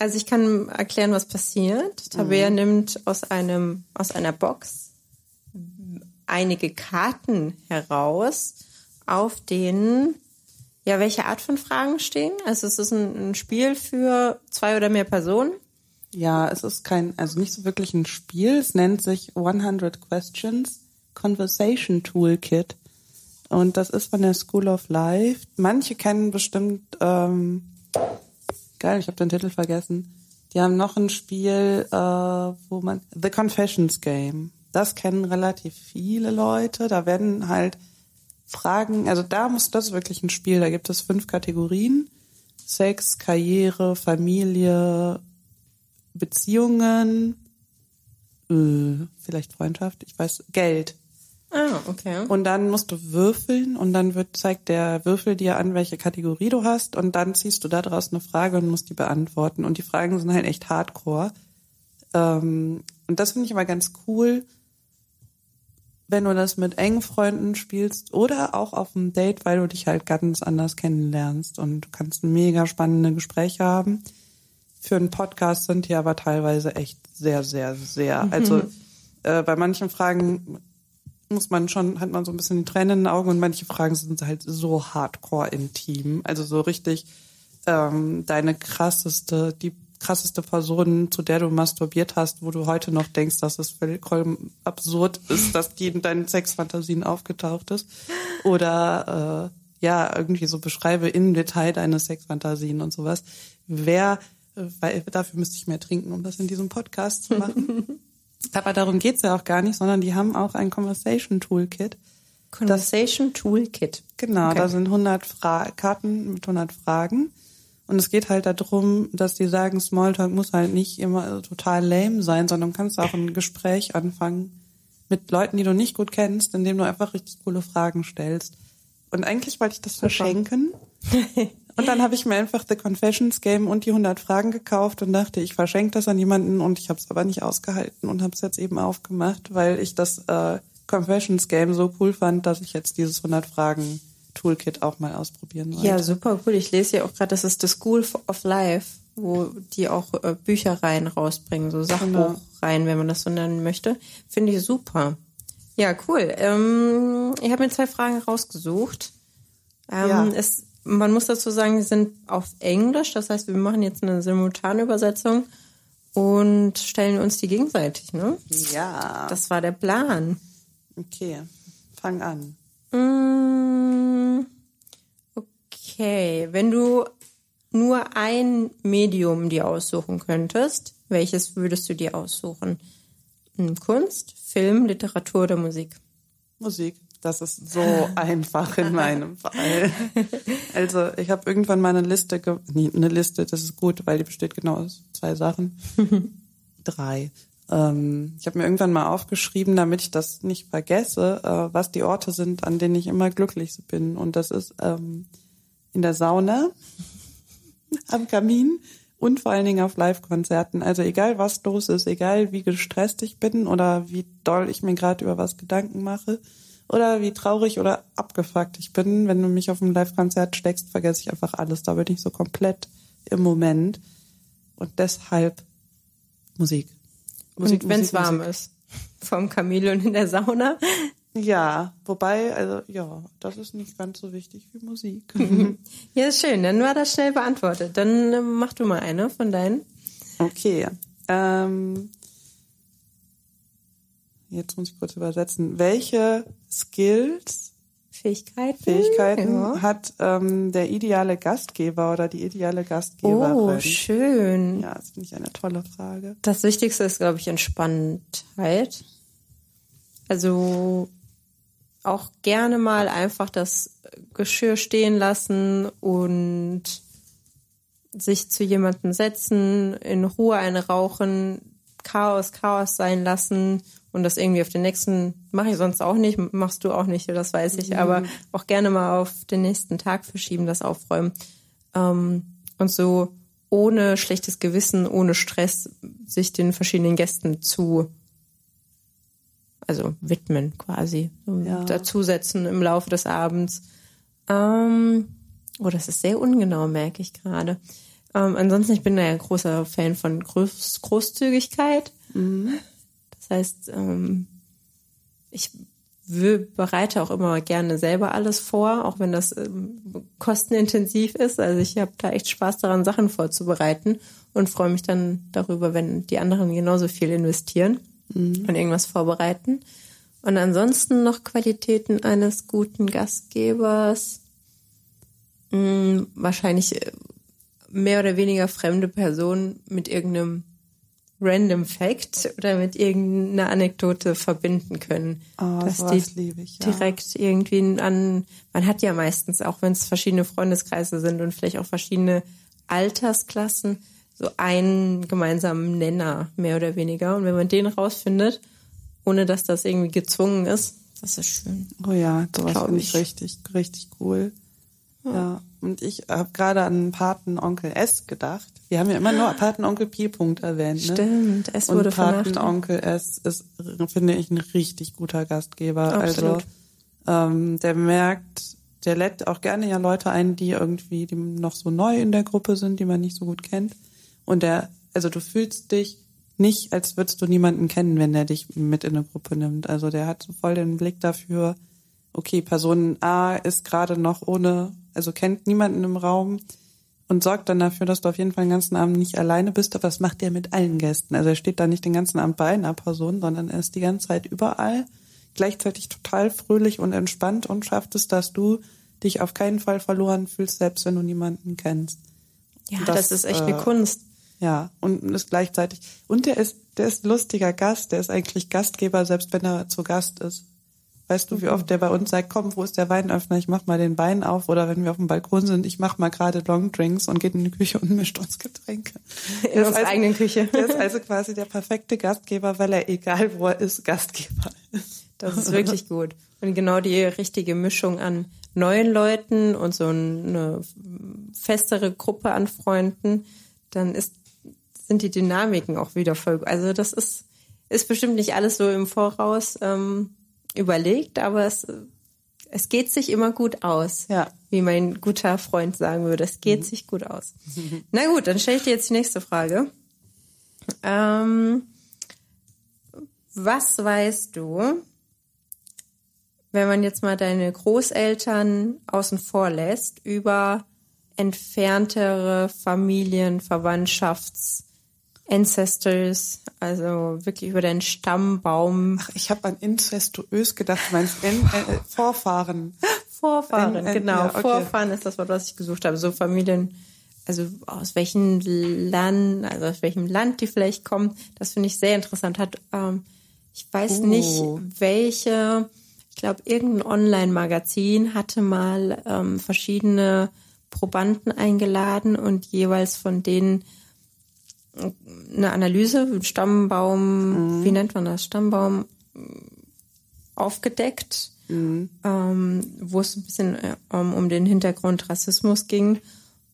[SPEAKER 1] Also ich kann erklären, was passiert. Tabea nimmt aus einem aus einer Box einige Karten heraus, auf denen ja welche Art von Fragen stehen. Also es ist ein, ein Spiel für zwei oder mehr Personen.
[SPEAKER 2] Ja, es ist kein, also nicht so wirklich ein Spiel. Es nennt sich 100 Questions Conversation Toolkit. Und das ist von der School of Life. Manche kennen bestimmt, ähm, geil, ich habe den Titel vergessen. Die haben noch ein Spiel, äh, wo man, The Confessions Game. Das kennen relativ viele Leute. Da werden halt Fragen, also da muss das ist wirklich ein Spiel. Da gibt es fünf Kategorien. Sex, Karriere, Familie, Beziehungen, äh, vielleicht Freundschaft, ich weiß, Geld.
[SPEAKER 1] Ah, okay.
[SPEAKER 2] Und dann musst du würfeln und dann wird, zeigt der Würfel dir an, welche Kategorie du hast und dann ziehst du da draus eine Frage und musst die beantworten. Und die Fragen sind halt echt hardcore. Ähm, und das finde ich aber ganz cool, wenn du das mit engen Freunden spielst oder auch auf einem Date, weil du dich halt ganz anders kennenlernst und du kannst mega spannende Gespräche haben. Für einen Podcast sind die aber teilweise echt sehr, sehr, sehr. Also äh, bei manchen Fragen muss man schon, hat man so ein bisschen die Tränen in den Augen und manche Fragen sind halt so hardcore intim. Also so richtig ähm, deine krasseste, die krasseste Person, zu der du masturbiert hast, wo du heute noch denkst, dass es vollkommen absurd ist, dass die in deinen Sexfantasien aufgetaucht ist. Oder äh, ja, irgendwie so beschreibe im Detail deine Sexfantasien und sowas. Wer, äh, weil dafür müsste ich mehr trinken, um das in diesem Podcast zu machen. Aber darum geht's ja auch gar nicht, sondern die haben auch ein Conversation Toolkit.
[SPEAKER 1] Conversation Toolkit.
[SPEAKER 2] Genau,
[SPEAKER 1] Okay.
[SPEAKER 2] da sind 100 Fra Karten mit 100 Fragen. Und es geht halt darum, dass die sagen, Smalltalk muss halt nicht immer total lame sein, sondern du kannst auch ein Gespräch anfangen mit Leuten, die du nicht gut kennst, indem du einfach richtig coole Fragen stellst. Und eigentlich wollte ich das verschenken. Und dann habe ich mir einfach The Confessions Game und die 100 Fragen gekauft und dachte, ich verschenke das an jemanden und ich habe es aber nicht ausgehalten und habe es jetzt eben aufgemacht, weil ich das äh, Confessions Game so cool fand, dass ich jetzt dieses 100 Fragen Toolkit auch mal ausprobieren wollte.
[SPEAKER 1] Ja, super cool. Ich lese ja auch gerade, das ist The School of Life. wo die auch äh, Büchereien rausbringen, so Sachbuchreihen, wenn man das so nennen möchte. Finde ich super. Ja, cool. Ähm, ich habe mir zwei Fragen rausgesucht. Ähm,
[SPEAKER 2] Ja.
[SPEAKER 1] es, man muss dazu sagen, die sind auf Englisch. Das heißt, wir machen jetzt eine simultane Übersetzung und stellen uns die gegenseitig. Ne?
[SPEAKER 2] Ja.
[SPEAKER 1] Das war der Plan.
[SPEAKER 2] okay, fang an.
[SPEAKER 1] Mm, Okay, wenn du nur ein Medium dir aussuchen könntest, welches würdest du dir aussuchen? Hm, Kunst, Film, Literatur oder Musik?
[SPEAKER 2] Musik. Das ist so einfach in meinem Fall. Also ich habe irgendwann mal eine Liste, ge nee, eine Liste, das ist gut, weil die besteht genau aus zwei Sachen. Drei. Ähm, ich habe mir irgendwann mal aufgeschrieben, damit ich das nicht vergesse, äh, was die Orte sind, an denen ich immer glücklich bin. Und das ist ähm, in der Sauna, am Kamin und vor allen Dingen auf Live-Konzerten. Also egal was los ist, egal wie gestresst ich bin oder wie doll ich mir gerade über was Gedanken mache oder wie traurig oder abgefuckt ich bin, wenn du mich auf ein Live-Konzert steckst, vergesse ich einfach alles. Da bin ich so komplett im Moment. Und deshalb Musik.
[SPEAKER 1] und wenn es
[SPEAKER 2] Musik,
[SPEAKER 1] warm
[SPEAKER 2] Musik.
[SPEAKER 1] ist, vom Chameleon in der Sauna.
[SPEAKER 2] Ja, wobei, also ja, das ist nicht ganz so wichtig wie Musik.
[SPEAKER 1] Ja, ist schön, dann war das schnell beantwortet. Dann äh, mach du mal eine von deinen.
[SPEAKER 2] Okay. Ähm, jetzt muss ich kurz übersetzen. Welche Skills,
[SPEAKER 1] Fähigkeiten.
[SPEAKER 2] Fähigkeiten
[SPEAKER 1] Ja.
[SPEAKER 2] hat ähm, der ideale Gastgeber oder die ideale Gastgeberin?
[SPEAKER 1] Oh, schön.
[SPEAKER 2] ja, das finde ich eine tolle Frage.
[SPEAKER 1] Das Wichtigste ist, glaube ich, Entspanntheit. Also auch gerne mal einfach das Geschirr stehen lassen und sich zu jemandem setzen, in Ruhe eine rauchen, Chaos, Chaos sein lassen und das irgendwie auf den nächsten, mache ich sonst auch nicht, machst du auch nicht, das weiß ich, aber auch gerne mal auf den nächsten Tag verschieben, das Aufräumen. Ähm, und so ohne schlechtes Gewissen, ohne Stress sich den verschiedenen Gästen zu, also widmen quasi,
[SPEAKER 2] Ja.
[SPEAKER 1] dazusetzen im Laufe des Abends. Ähm, oh, das ist sehr ungenau, merke ich gerade. Ähm, ansonsten, ich bin ja ein großer Fan von Groß Großzügigkeit. Das heißt, ähm, ich bereite auch immer gerne selber alles vor, auch wenn das ähm, kostenintensiv ist. Also ich habe da echt Spaß daran, Sachen vorzubereiten und freue mich dann darüber, wenn die anderen genauso viel investieren und irgendwas vorbereiten. Und ansonsten noch Qualitäten eines guten Gastgebers. Hm, wahrscheinlich äh, mehr oder weniger fremde Personen mit irgendeinem random Fact oder mit irgendeiner Anekdote verbinden können.
[SPEAKER 2] Oh,
[SPEAKER 1] dass die
[SPEAKER 2] liebe ich, ja.
[SPEAKER 1] direkt irgendwie an, man hat ja meistens, auch wenn es verschiedene Freundeskreise sind und vielleicht auch verschiedene Altersklassen, so einen gemeinsamen Nenner, mehr oder weniger. Und wenn man den rausfindet, ohne dass das irgendwie gezwungen ist, das ist schön.
[SPEAKER 2] Oh ja, sowas finde ich. richtig, richtig cool. Ja. Und ich habe gerade an Patenonkel S gedacht. Wir haben ja immer nur Patenonkel P. Punkt erwähnt. Ne?
[SPEAKER 1] Stimmt,
[SPEAKER 2] Und
[SPEAKER 1] wurde vernachlässigt.
[SPEAKER 2] Patenonkel S ist, finde ich, ein richtig guter Gastgeber.
[SPEAKER 1] Absolut.
[SPEAKER 2] Also ähm, der merkt, der lädt auch gerne ja Leute ein, die irgendwie die noch so neu in der Gruppe sind, die man nicht so gut kennt. Und der, also du fühlst dich nicht, als würdest du niemanden kennen, wenn der dich mit in eine Gruppe nimmt. Also der hat so voll den Blick dafür, okay, Person A ist gerade noch ohne, also kennt niemanden im Raum und sorgt dann dafür, dass du auf jeden Fall den ganzen Abend nicht alleine bist. Aber das macht er mit allen Gästen. Also er steht da nicht den ganzen Abend bei einer Person, sondern er ist die ganze Zeit überall, gleichzeitig total fröhlich und entspannt und schafft es, dass du dich auf keinen Fall verloren fühlst, selbst wenn du niemanden kennst.
[SPEAKER 1] Ja,
[SPEAKER 2] Das,
[SPEAKER 1] das, ist echt
[SPEAKER 2] äh,
[SPEAKER 1] eine Kunst.
[SPEAKER 2] Ja, und ist gleichzeitig. Und der ist, der ist ein lustiger Gast, der ist eigentlich Gastgeber, selbst wenn er zu Gast ist. Weißt du, wie oft der bei uns sagt, komm, wo ist der Weinöffner? Ich mach mal den Wein auf. Oder wenn wir auf dem Balkon sind, ich mach mal gerade Longdrinks und geht in die Küche und mischt uns Getränke.
[SPEAKER 1] In
[SPEAKER 2] Der
[SPEAKER 1] unserer eigenen Küche.
[SPEAKER 2] Der ist also quasi der perfekte Gastgeber, weil er, egal wo er ist, Gastgeber ist.
[SPEAKER 1] Das ist wirklich gut. Und genau die richtige Mischung an neuen Leuten und so eine festere Gruppe an Freunden, dann ist, sind die Dynamiken auch wieder voll. Also das ist, ist bestimmt nicht alles so im Voraus ähm, überlegt, aber es es geht sich immer gut aus.
[SPEAKER 2] Ja.
[SPEAKER 1] Wie mein guter Freund sagen würde, es geht sich gut aus. Na gut, dann stelle ich dir jetzt die nächste Frage. Ähm, was weißt du, wenn man jetzt mal deine Großeltern außen vor lässt, über entferntere Familien, Verwandtschafts, Ancestors, also wirklich über deinen Stammbaum.
[SPEAKER 2] Ach, ich habe an incestuös gedacht, du meinst en, äh, Vorfahren.
[SPEAKER 1] Vorfahren,
[SPEAKER 2] En- en-
[SPEAKER 1] genau.
[SPEAKER 2] ja, okay.
[SPEAKER 1] Vorfahren ist das Wort, was ich gesucht habe. So Familien, also aus welchem Land, also aus welchem Land die vielleicht kommen, das finde ich sehr interessant. Hat, ähm, ich weiß
[SPEAKER 2] Oh.
[SPEAKER 1] nicht, welche, ich glaube, irgendein Online-Magazin hatte mal ähm, verschiedene Probanden eingeladen und jeweils von denen eine Analyse, Stammbaum, wie nennt man das? Stammbaum aufgedeckt, ähm, wo es ein bisschen äh, um, um den Hintergrund Rassismus ging.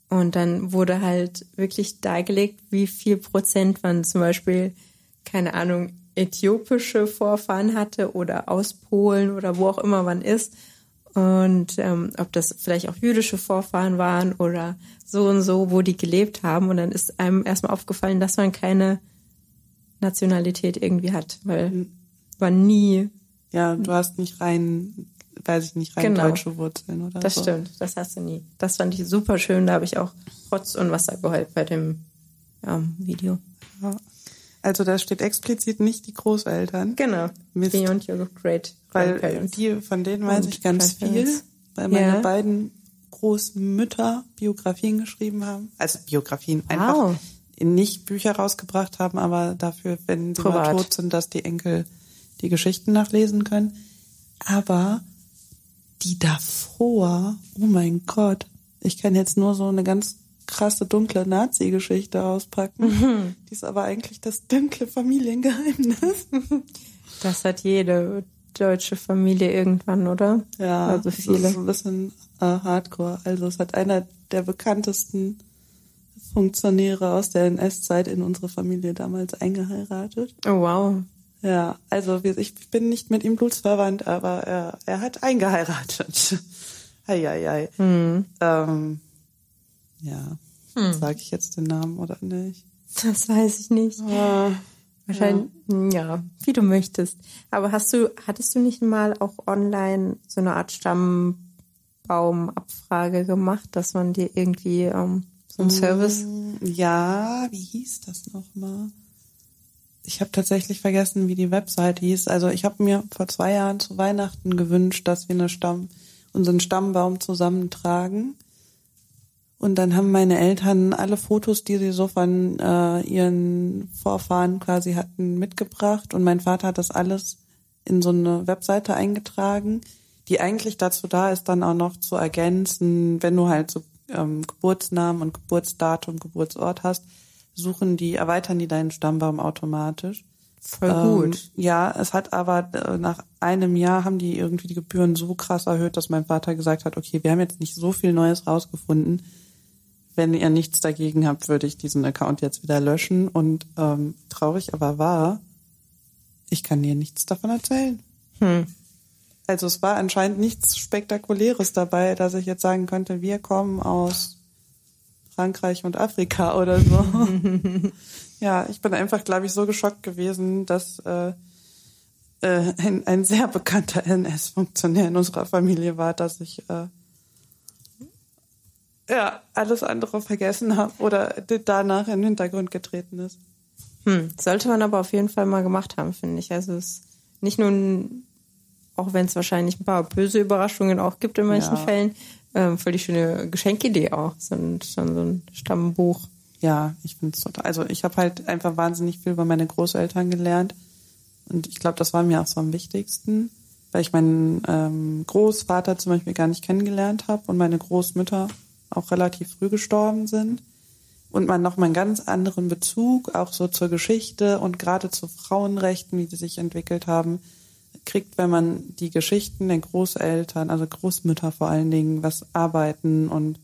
[SPEAKER 1] Und dann wurde halt wirklich dargelegt, wie viel Prozent man zum Beispiel, keine Ahnung, äthiopische Vorfahren hatte oder aus Polen oder wo auch immer man ist. Und ähm, ob das vielleicht auch jüdische Vorfahren waren oder so und so, wo die gelebt haben. Und dann ist einem erstmal aufgefallen, dass man keine Nationalität irgendwie hat, weil man nie
[SPEAKER 2] Ja, du hast nicht rein, weiß ich nicht, rein
[SPEAKER 1] Genau.
[SPEAKER 2] deutsche Wurzeln oder
[SPEAKER 1] Das
[SPEAKER 2] so.
[SPEAKER 1] stimmt, das hast du nie. Das fand ich super schön. Da habe ich auch Rotz und Wasser geheult bei dem ähm, Video.
[SPEAKER 2] Ja. Also da steht explizit nicht die Großeltern.
[SPEAKER 1] Genau.
[SPEAKER 2] Mist.
[SPEAKER 1] Beyond Your Great
[SPEAKER 2] Weil die, von denen weiß ich ganz viel, weil meine
[SPEAKER 1] Ja.
[SPEAKER 2] beiden Großmütter Biografien geschrieben haben. Also Biografien einfach
[SPEAKER 1] Wow.
[SPEAKER 2] nicht Bücher rausgebracht haben, aber dafür, wenn sie
[SPEAKER 1] Privat.
[SPEAKER 2] mal tot sind, dass die Enkel die Geschichten nachlesen können. Aber die davor, oh mein Gott, ich kann jetzt nur so eine ganz krasse dunkle Nazi-Geschichte auspacken.
[SPEAKER 1] Mhm.
[SPEAKER 2] Die ist aber eigentlich das dunkle Familiengeheimnis.
[SPEAKER 1] Das hat jede deutsche Familie irgendwann, oder?
[SPEAKER 2] Ja,
[SPEAKER 1] Also viele.
[SPEAKER 2] ist ein bisschen äh, Hardcore. Also es hat einer der bekanntesten Funktionäre aus der NS-Zeit in unsere Familie damals eingeheiratet.
[SPEAKER 1] Oh, wow.
[SPEAKER 2] Ja, also ich bin nicht mit ihm blutsverwandt, aber er, er hat eingeheiratet. Eieiei.
[SPEAKER 1] Hm.
[SPEAKER 2] Ähm, ja, sage ich jetzt den Namen oder nicht?
[SPEAKER 1] Das weiß ich nicht.
[SPEAKER 2] Ah,
[SPEAKER 1] Wahrscheinlich, ja. wie du möchtest. Aber hast du, hattest du nicht mal auch online so eine Art Stammbaumabfrage gemacht, dass man dir irgendwie ähm, so einen Service
[SPEAKER 2] Ja, wie hieß das nochmal? Ich habe tatsächlich vergessen, wie die Website hieß. Also ich habe mir vor zwei Jahren zu Weihnachten gewünscht, dass wir eine Stamm, unseren Stammbaum zusammentragen. Und dann haben meine Eltern alle Fotos, die sie so von äh, ihren Vorfahren quasi hatten, mitgebracht. Und mein Vater hat das alles in so eine Webseite eingetragen, die eigentlich dazu da ist, dann auch noch zu ergänzen, wenn du halt so ähm, Geburtsnamen und Geburtsdatum, Geburtsort hast, suchen die, erweitern die deinen Stammbaum automatisch.
[SPEAKER 1] voll
[SPEAKER 2] Ähm,
[SPEAKER 1] gut.
[SPEAKER 2] ja, es hat aber äh, nach einem Jahr haben die irgendwie die Gebühren so krass erhöht, dass mein Vater gesagt hat, okay, wir haben jetzt nicht so viel Neues rausgefunden. Wenn ihr nichts dagegen habt, würde ich diesen Account jetzt wieder löschen. Und ähm, traurig aber wahr, ich kann dir nichts davon erzählen.
[SPEAKER 1] Hm.
[SPEAKER 2] Also es war anscheinend nichts Spektakuläres dabei, dass ich jetzt sagen könnte, wir kommen aus Frankreich und Afrika oder so. ja, ich bin einfach, glaube ich, so geschockt gewesen, dass äh, äh, ein, ein sehr bekannter NS-Funktionär in unserer Familie war, dass ich äh, ja alles andere vergessen habe oder danach in den Hintergrund getreten ist.
[SPEAKER 1] Hm. Sollte man aber auf jeden Fall mal gemacht haben, finde ich. Also es ist nicht nur, ein, auch wenn es wahrscheinlich ein paar böse Überraschungen auch gibt in manchen
[SPEAKER 2] Ja.
[SPEAKER 1] Fällen, ähm, voll die schöne Geschenkidee auch, so ein, so ein Stammbuch.
[SPEAKER 2] Ja, ich finde es total. Also ich habe halt einfach wahnsinnig viel über meine Großeltern gelernt. Und ich glaube, das war mir auch so am wichtigsten, weil ich meinen ähm, Großvater zum Beispiel gar nicht kennengelernt habe und meine Großmütter auch relativ früh gestorben sind. Und man noch mal einen ganz anderen Bezug auch so zur Geschichte und gerade zu Frauenrechten, wie sie sich entwickelt haben, kriegt, wenn man die Geschichten der Großeltern, also Großmütter vor allen Dingen, was arbeiten und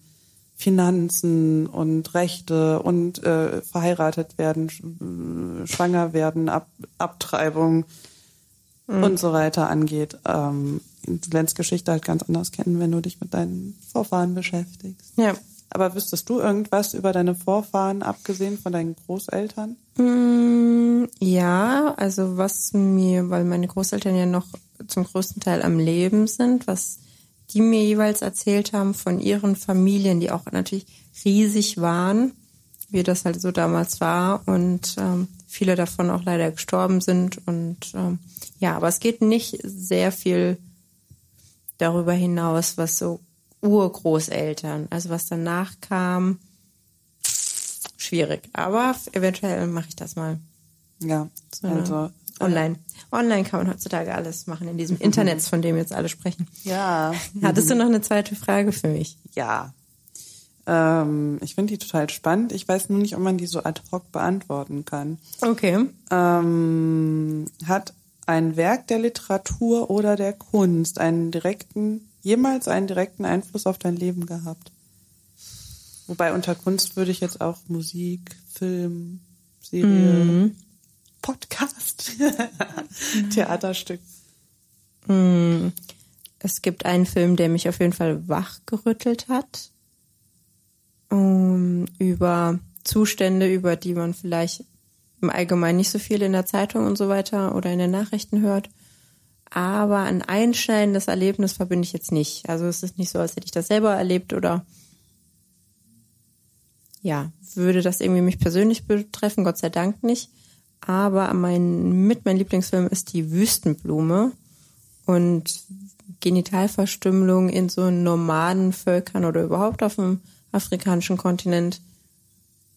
[SPEAKER 2] Finanzen und Rechte und äh, verheiratet werden, sch- äh, schwanger werden, Ab Abtreibung und so weiter angeht. Ähm, du lernst Geschichte halt ganz anders kennen, wenn du dich mit deinen Vorfahren beschäftigst.
[SPEAKER 1] Ja.
[SPEAKER 2] Aber wüsstest du irgendwas über deine Vorfahren, abgesehen von deinen Großeltern?
[SPEAKER 1] Mm, ja, also was mir, weil meine Großeltern ja noch zum größten Teil am Leben sind, was die mir jeweils erzählt haben von ihren Familien, die auch natürlich riesig waren, wie das halt so damals war und ähm, viele davon auch leider gestorben sind und ähm, ja, aber es geht nicht sehr viel darüber hinaus, was so Urgroßeltern, also was danach kam, schwierig. Aber eventuell mache ich das mal.
[SPEAKER 2] Ja,
[SPEAKER 1] So,
[SPEAKER 2] also
[SPEAKER 1] Online. Online kann man heutzutage alles machen in diesem Internet, von dem jetzt alle sprechen.
[SPEAKER 2] ja,
[SPEAKER 1] Hattest du noch eine zweite Frage für mich?
[SPEAKER 2] ja. Ähm, ich finde die total spannend. Ich weiß nur nicht, ob man die so ad hoc beantworten kann.
[SPEAKER 1] Okay.
[SPEAKER 2] Ähm, hat ein Werk der Literatur oder der Kunst einen direkten, jemals einen direkten Einfluss auf dein Leben gehabt? Wobei unter Kunst würde ich jetzt auch Musik, Film, Serie, Podcast, Theaterstück.
[SPEAKER 1] Es gibt einen Film, der mich auf jeden Fall wachgerüttelt hat. Um, über Zustände, über die man vielleicht im Allgemeinen nicht so viel in der Zeitung und so weiter oder in den Nachrichten hört. Aber ein einschneidendes Erlebnis verbinde ich jetzt nicht. Also es ist nicht so, als hätte ich das selber erlebt oder ja, würde das irgendwie mich persönlich betreffen, Gott sei Dank nicht. Aber mein, mit mein Lieblingsfilm ist die Wüstenblume und Genitalverstümmelung in so normalen Völkern oder überhaupt auf dem afrikanischen Kontinent,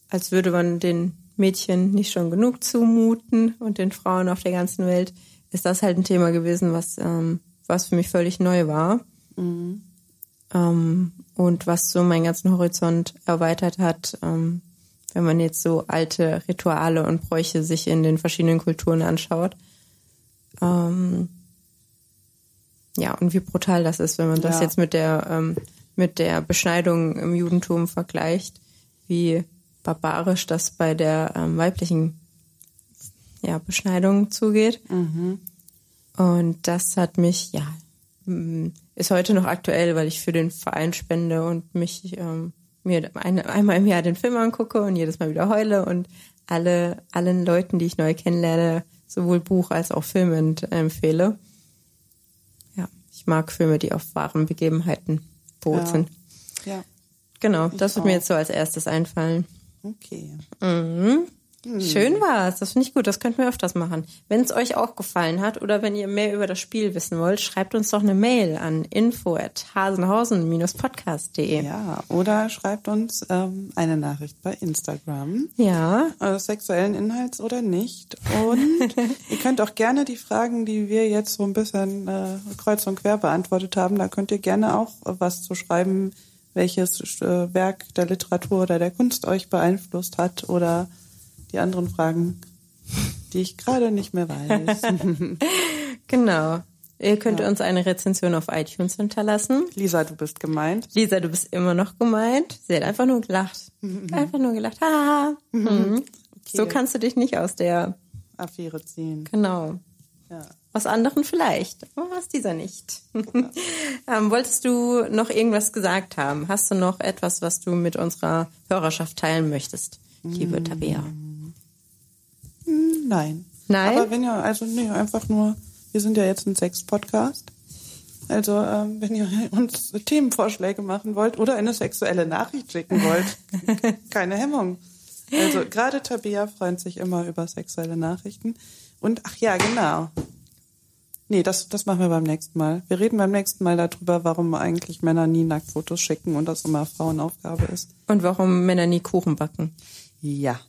[SPEAKER 1] als würde man den Mädchen nicht schon genug zumuten und den Frauen auf der ganzen Welt, ist das halt ein Thema gewesen, was, ähm, was für mich völlig neu war. Ähm, und was so meinen ganzen Horizont erweitert hat, ähm, wenn man jetzt so alte Rituale und Bräuche sich in den verschiedenen Kulturen anschaut. Ähm, ja, und wie brutal das ist, wenn man das
[SPEAKER 2] Ja.
[SPEAKER 1] jetzt mit der, ähm, mit der Beschneidung im Judentum vergleicht, wie barbarisch das bei der ähm, weiblichen ja, Beschneidung zugeht. Und das hat mich, ja, mm, ist heute noch aktuell, weil ich für den Verein spende und mich ähm, mir eine, einmal im Jahr den Film angucke und jedes Mal wieder heule und alle allen Leuten, die ich neu kennenlerne, sowohl Buch als auch Film ent- empfehle. Ja, ich mag Filme, die auf wahren Begebenheiten beruht
[SPEAKER 2] Ja.
[SPEAKER 1] sind.
[SPEAKER 2] Ja,
[SPEAKER 1] Genau, das wird mir
[SPEAKER 2] auch.
[SPEAKER 1] jetzt so als erstes einfallen.
[SPEAKER 2] Okay.
[SPEAKER 1] Schön war's. Das finde ich gut. Das könnten wir öfters machen. Wenn es euch auch gefallen hat oder wenn ihr mehr über das Spiel wissen wollt, schreibt uns doch eine Mail an info@hasenhausen-podcast.de.
[SPEAKER 2] Ja, oder schreibt uns ähm, eine Nachricht bei Instagram.
[SPEAKER 1] Ja.
[SPEAKER 2] äh, sexuellen Inhalts oder nicht. Und ihr könnt auch gerne die Fragen, die wir jetzt so ein bisschen äh, kreuz und quer beantwortet haben, da könnt ihr gerne auch äh, was zu schreiben, welches äh, Werk der Literatur oder der Kunst euch beeinflusst hat oder die anderen Fragen, die ich gerade nicht mehr weiß.
[SPEAKER 1] Genau. Ihr könnt uns eine Rezension auf iTunes hinterlassen.
[SPEAKER 2] Lisa, du bist gemeint.
[SPEAKER 1] Lisa, du bist immer noch gemeint. Sie hat einfach nur gelacht. Einfach nur gelacht. Haha. Mhm. So kannst du dich nicht aus der,
[SPEAKER 2] Affäre ziehen.
[SPEAKER 1] genau.
[SPEAKER 2] Ja.
[SPEAKER 1] Aus anderen vielleicht, aber aus dieser nicht. ähm, wolltest du noch irgendwas gesagt haben? Hast du noch etwas, was du mit unserer Hörerschaft teilen möchtest, liebe Tabea?
[SPEAKER 2] Hm, Nein.
[SPEAKER 1] Nein?
[SPEAKER 2] Aber wenn ihr, also nee, einfach nur, wir sind ja jetzt ein Sex-Podcast. Also ähm, wenn ihr uns Themenvorschläge machen wollt oder eine sexuelle Nachricht schicken wollt, keine Hemmung. Also gerade Tabea freut sich immer über sexuelle Nachrichten. Und ach ja, genau. Nee, das, das machen wir beim nächsten Mal. Wir reden beim nächsten Mal darüber, warum eigentlich Männer nie Nacktfotos schicken und das immer Frauenaufgabe ist.
[SPEAKER 1] Und warum Männer nie Kuchen backen?
[SPEAKER 2] Ja.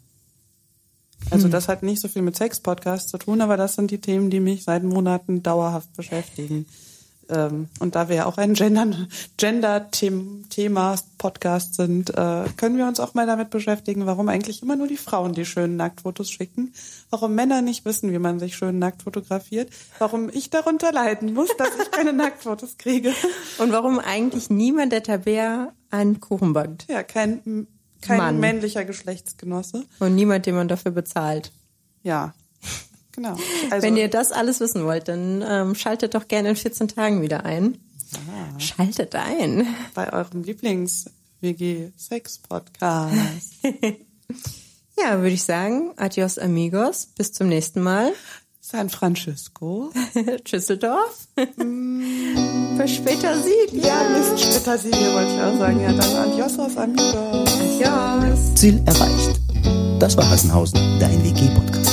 [SPEAKER 2] Also das hat nicht so viel mit Sex-Podcasts zu tun, aber das sind die Themen, die mich seit Monaten dauerhaft beschäftigen. Ähm, und da wir ja auch ein Gender- Gender-Thema-Podcast sind, äh, können wir uns auch mal damit beschäftigen, warum eigentlich immer nur die Frauen die schönen Nacktfotos schicken, warum Männer nicht wissen, wie man sich schön nackt fotografiert, warum ich darunter leiden muss, dass ich keine Nacktfotos kriege.
[SPEAKER 1] Und warum eigentlich niemand der Tabea einen Kuchen backt?
[SPEAKER 2] Ja, kein, kein
[SPEAKER 1] Mann.
[SPEAKER 2] männlicher Geschlechtsgenosse.
[SPEAKER 1] Und niemand, den man dafür bezahlt.
[SPEAKER 2] Ja. Genau. Also,
[SPEAKER 1] Wenn ihr das alles wissen wollt, dann ähm, schaltet doch gerne in 14 Tagen wieder ein. Schaltet ein.
[SPEAKER 2] bei eurem Lieblings-WG-Sex-Podcast.
[SPEAKER 1] Ja, würde ich sagen, adios amigos, bis zum nächsten Mal.
[SPEAKER 2] San Francisco.
[SPEAKER 1] Tschüsseldorf. bis später Sieg.
[SPEAKER 2] Ja, Mist, Petersilie wollte ich auch sagen. Ja, dann adios, amigos.
[SPEAKER 1] Adios.
[SPEAKER 3] Ziel erreicht. Das war Hassenhausen, dein WG-Podcast.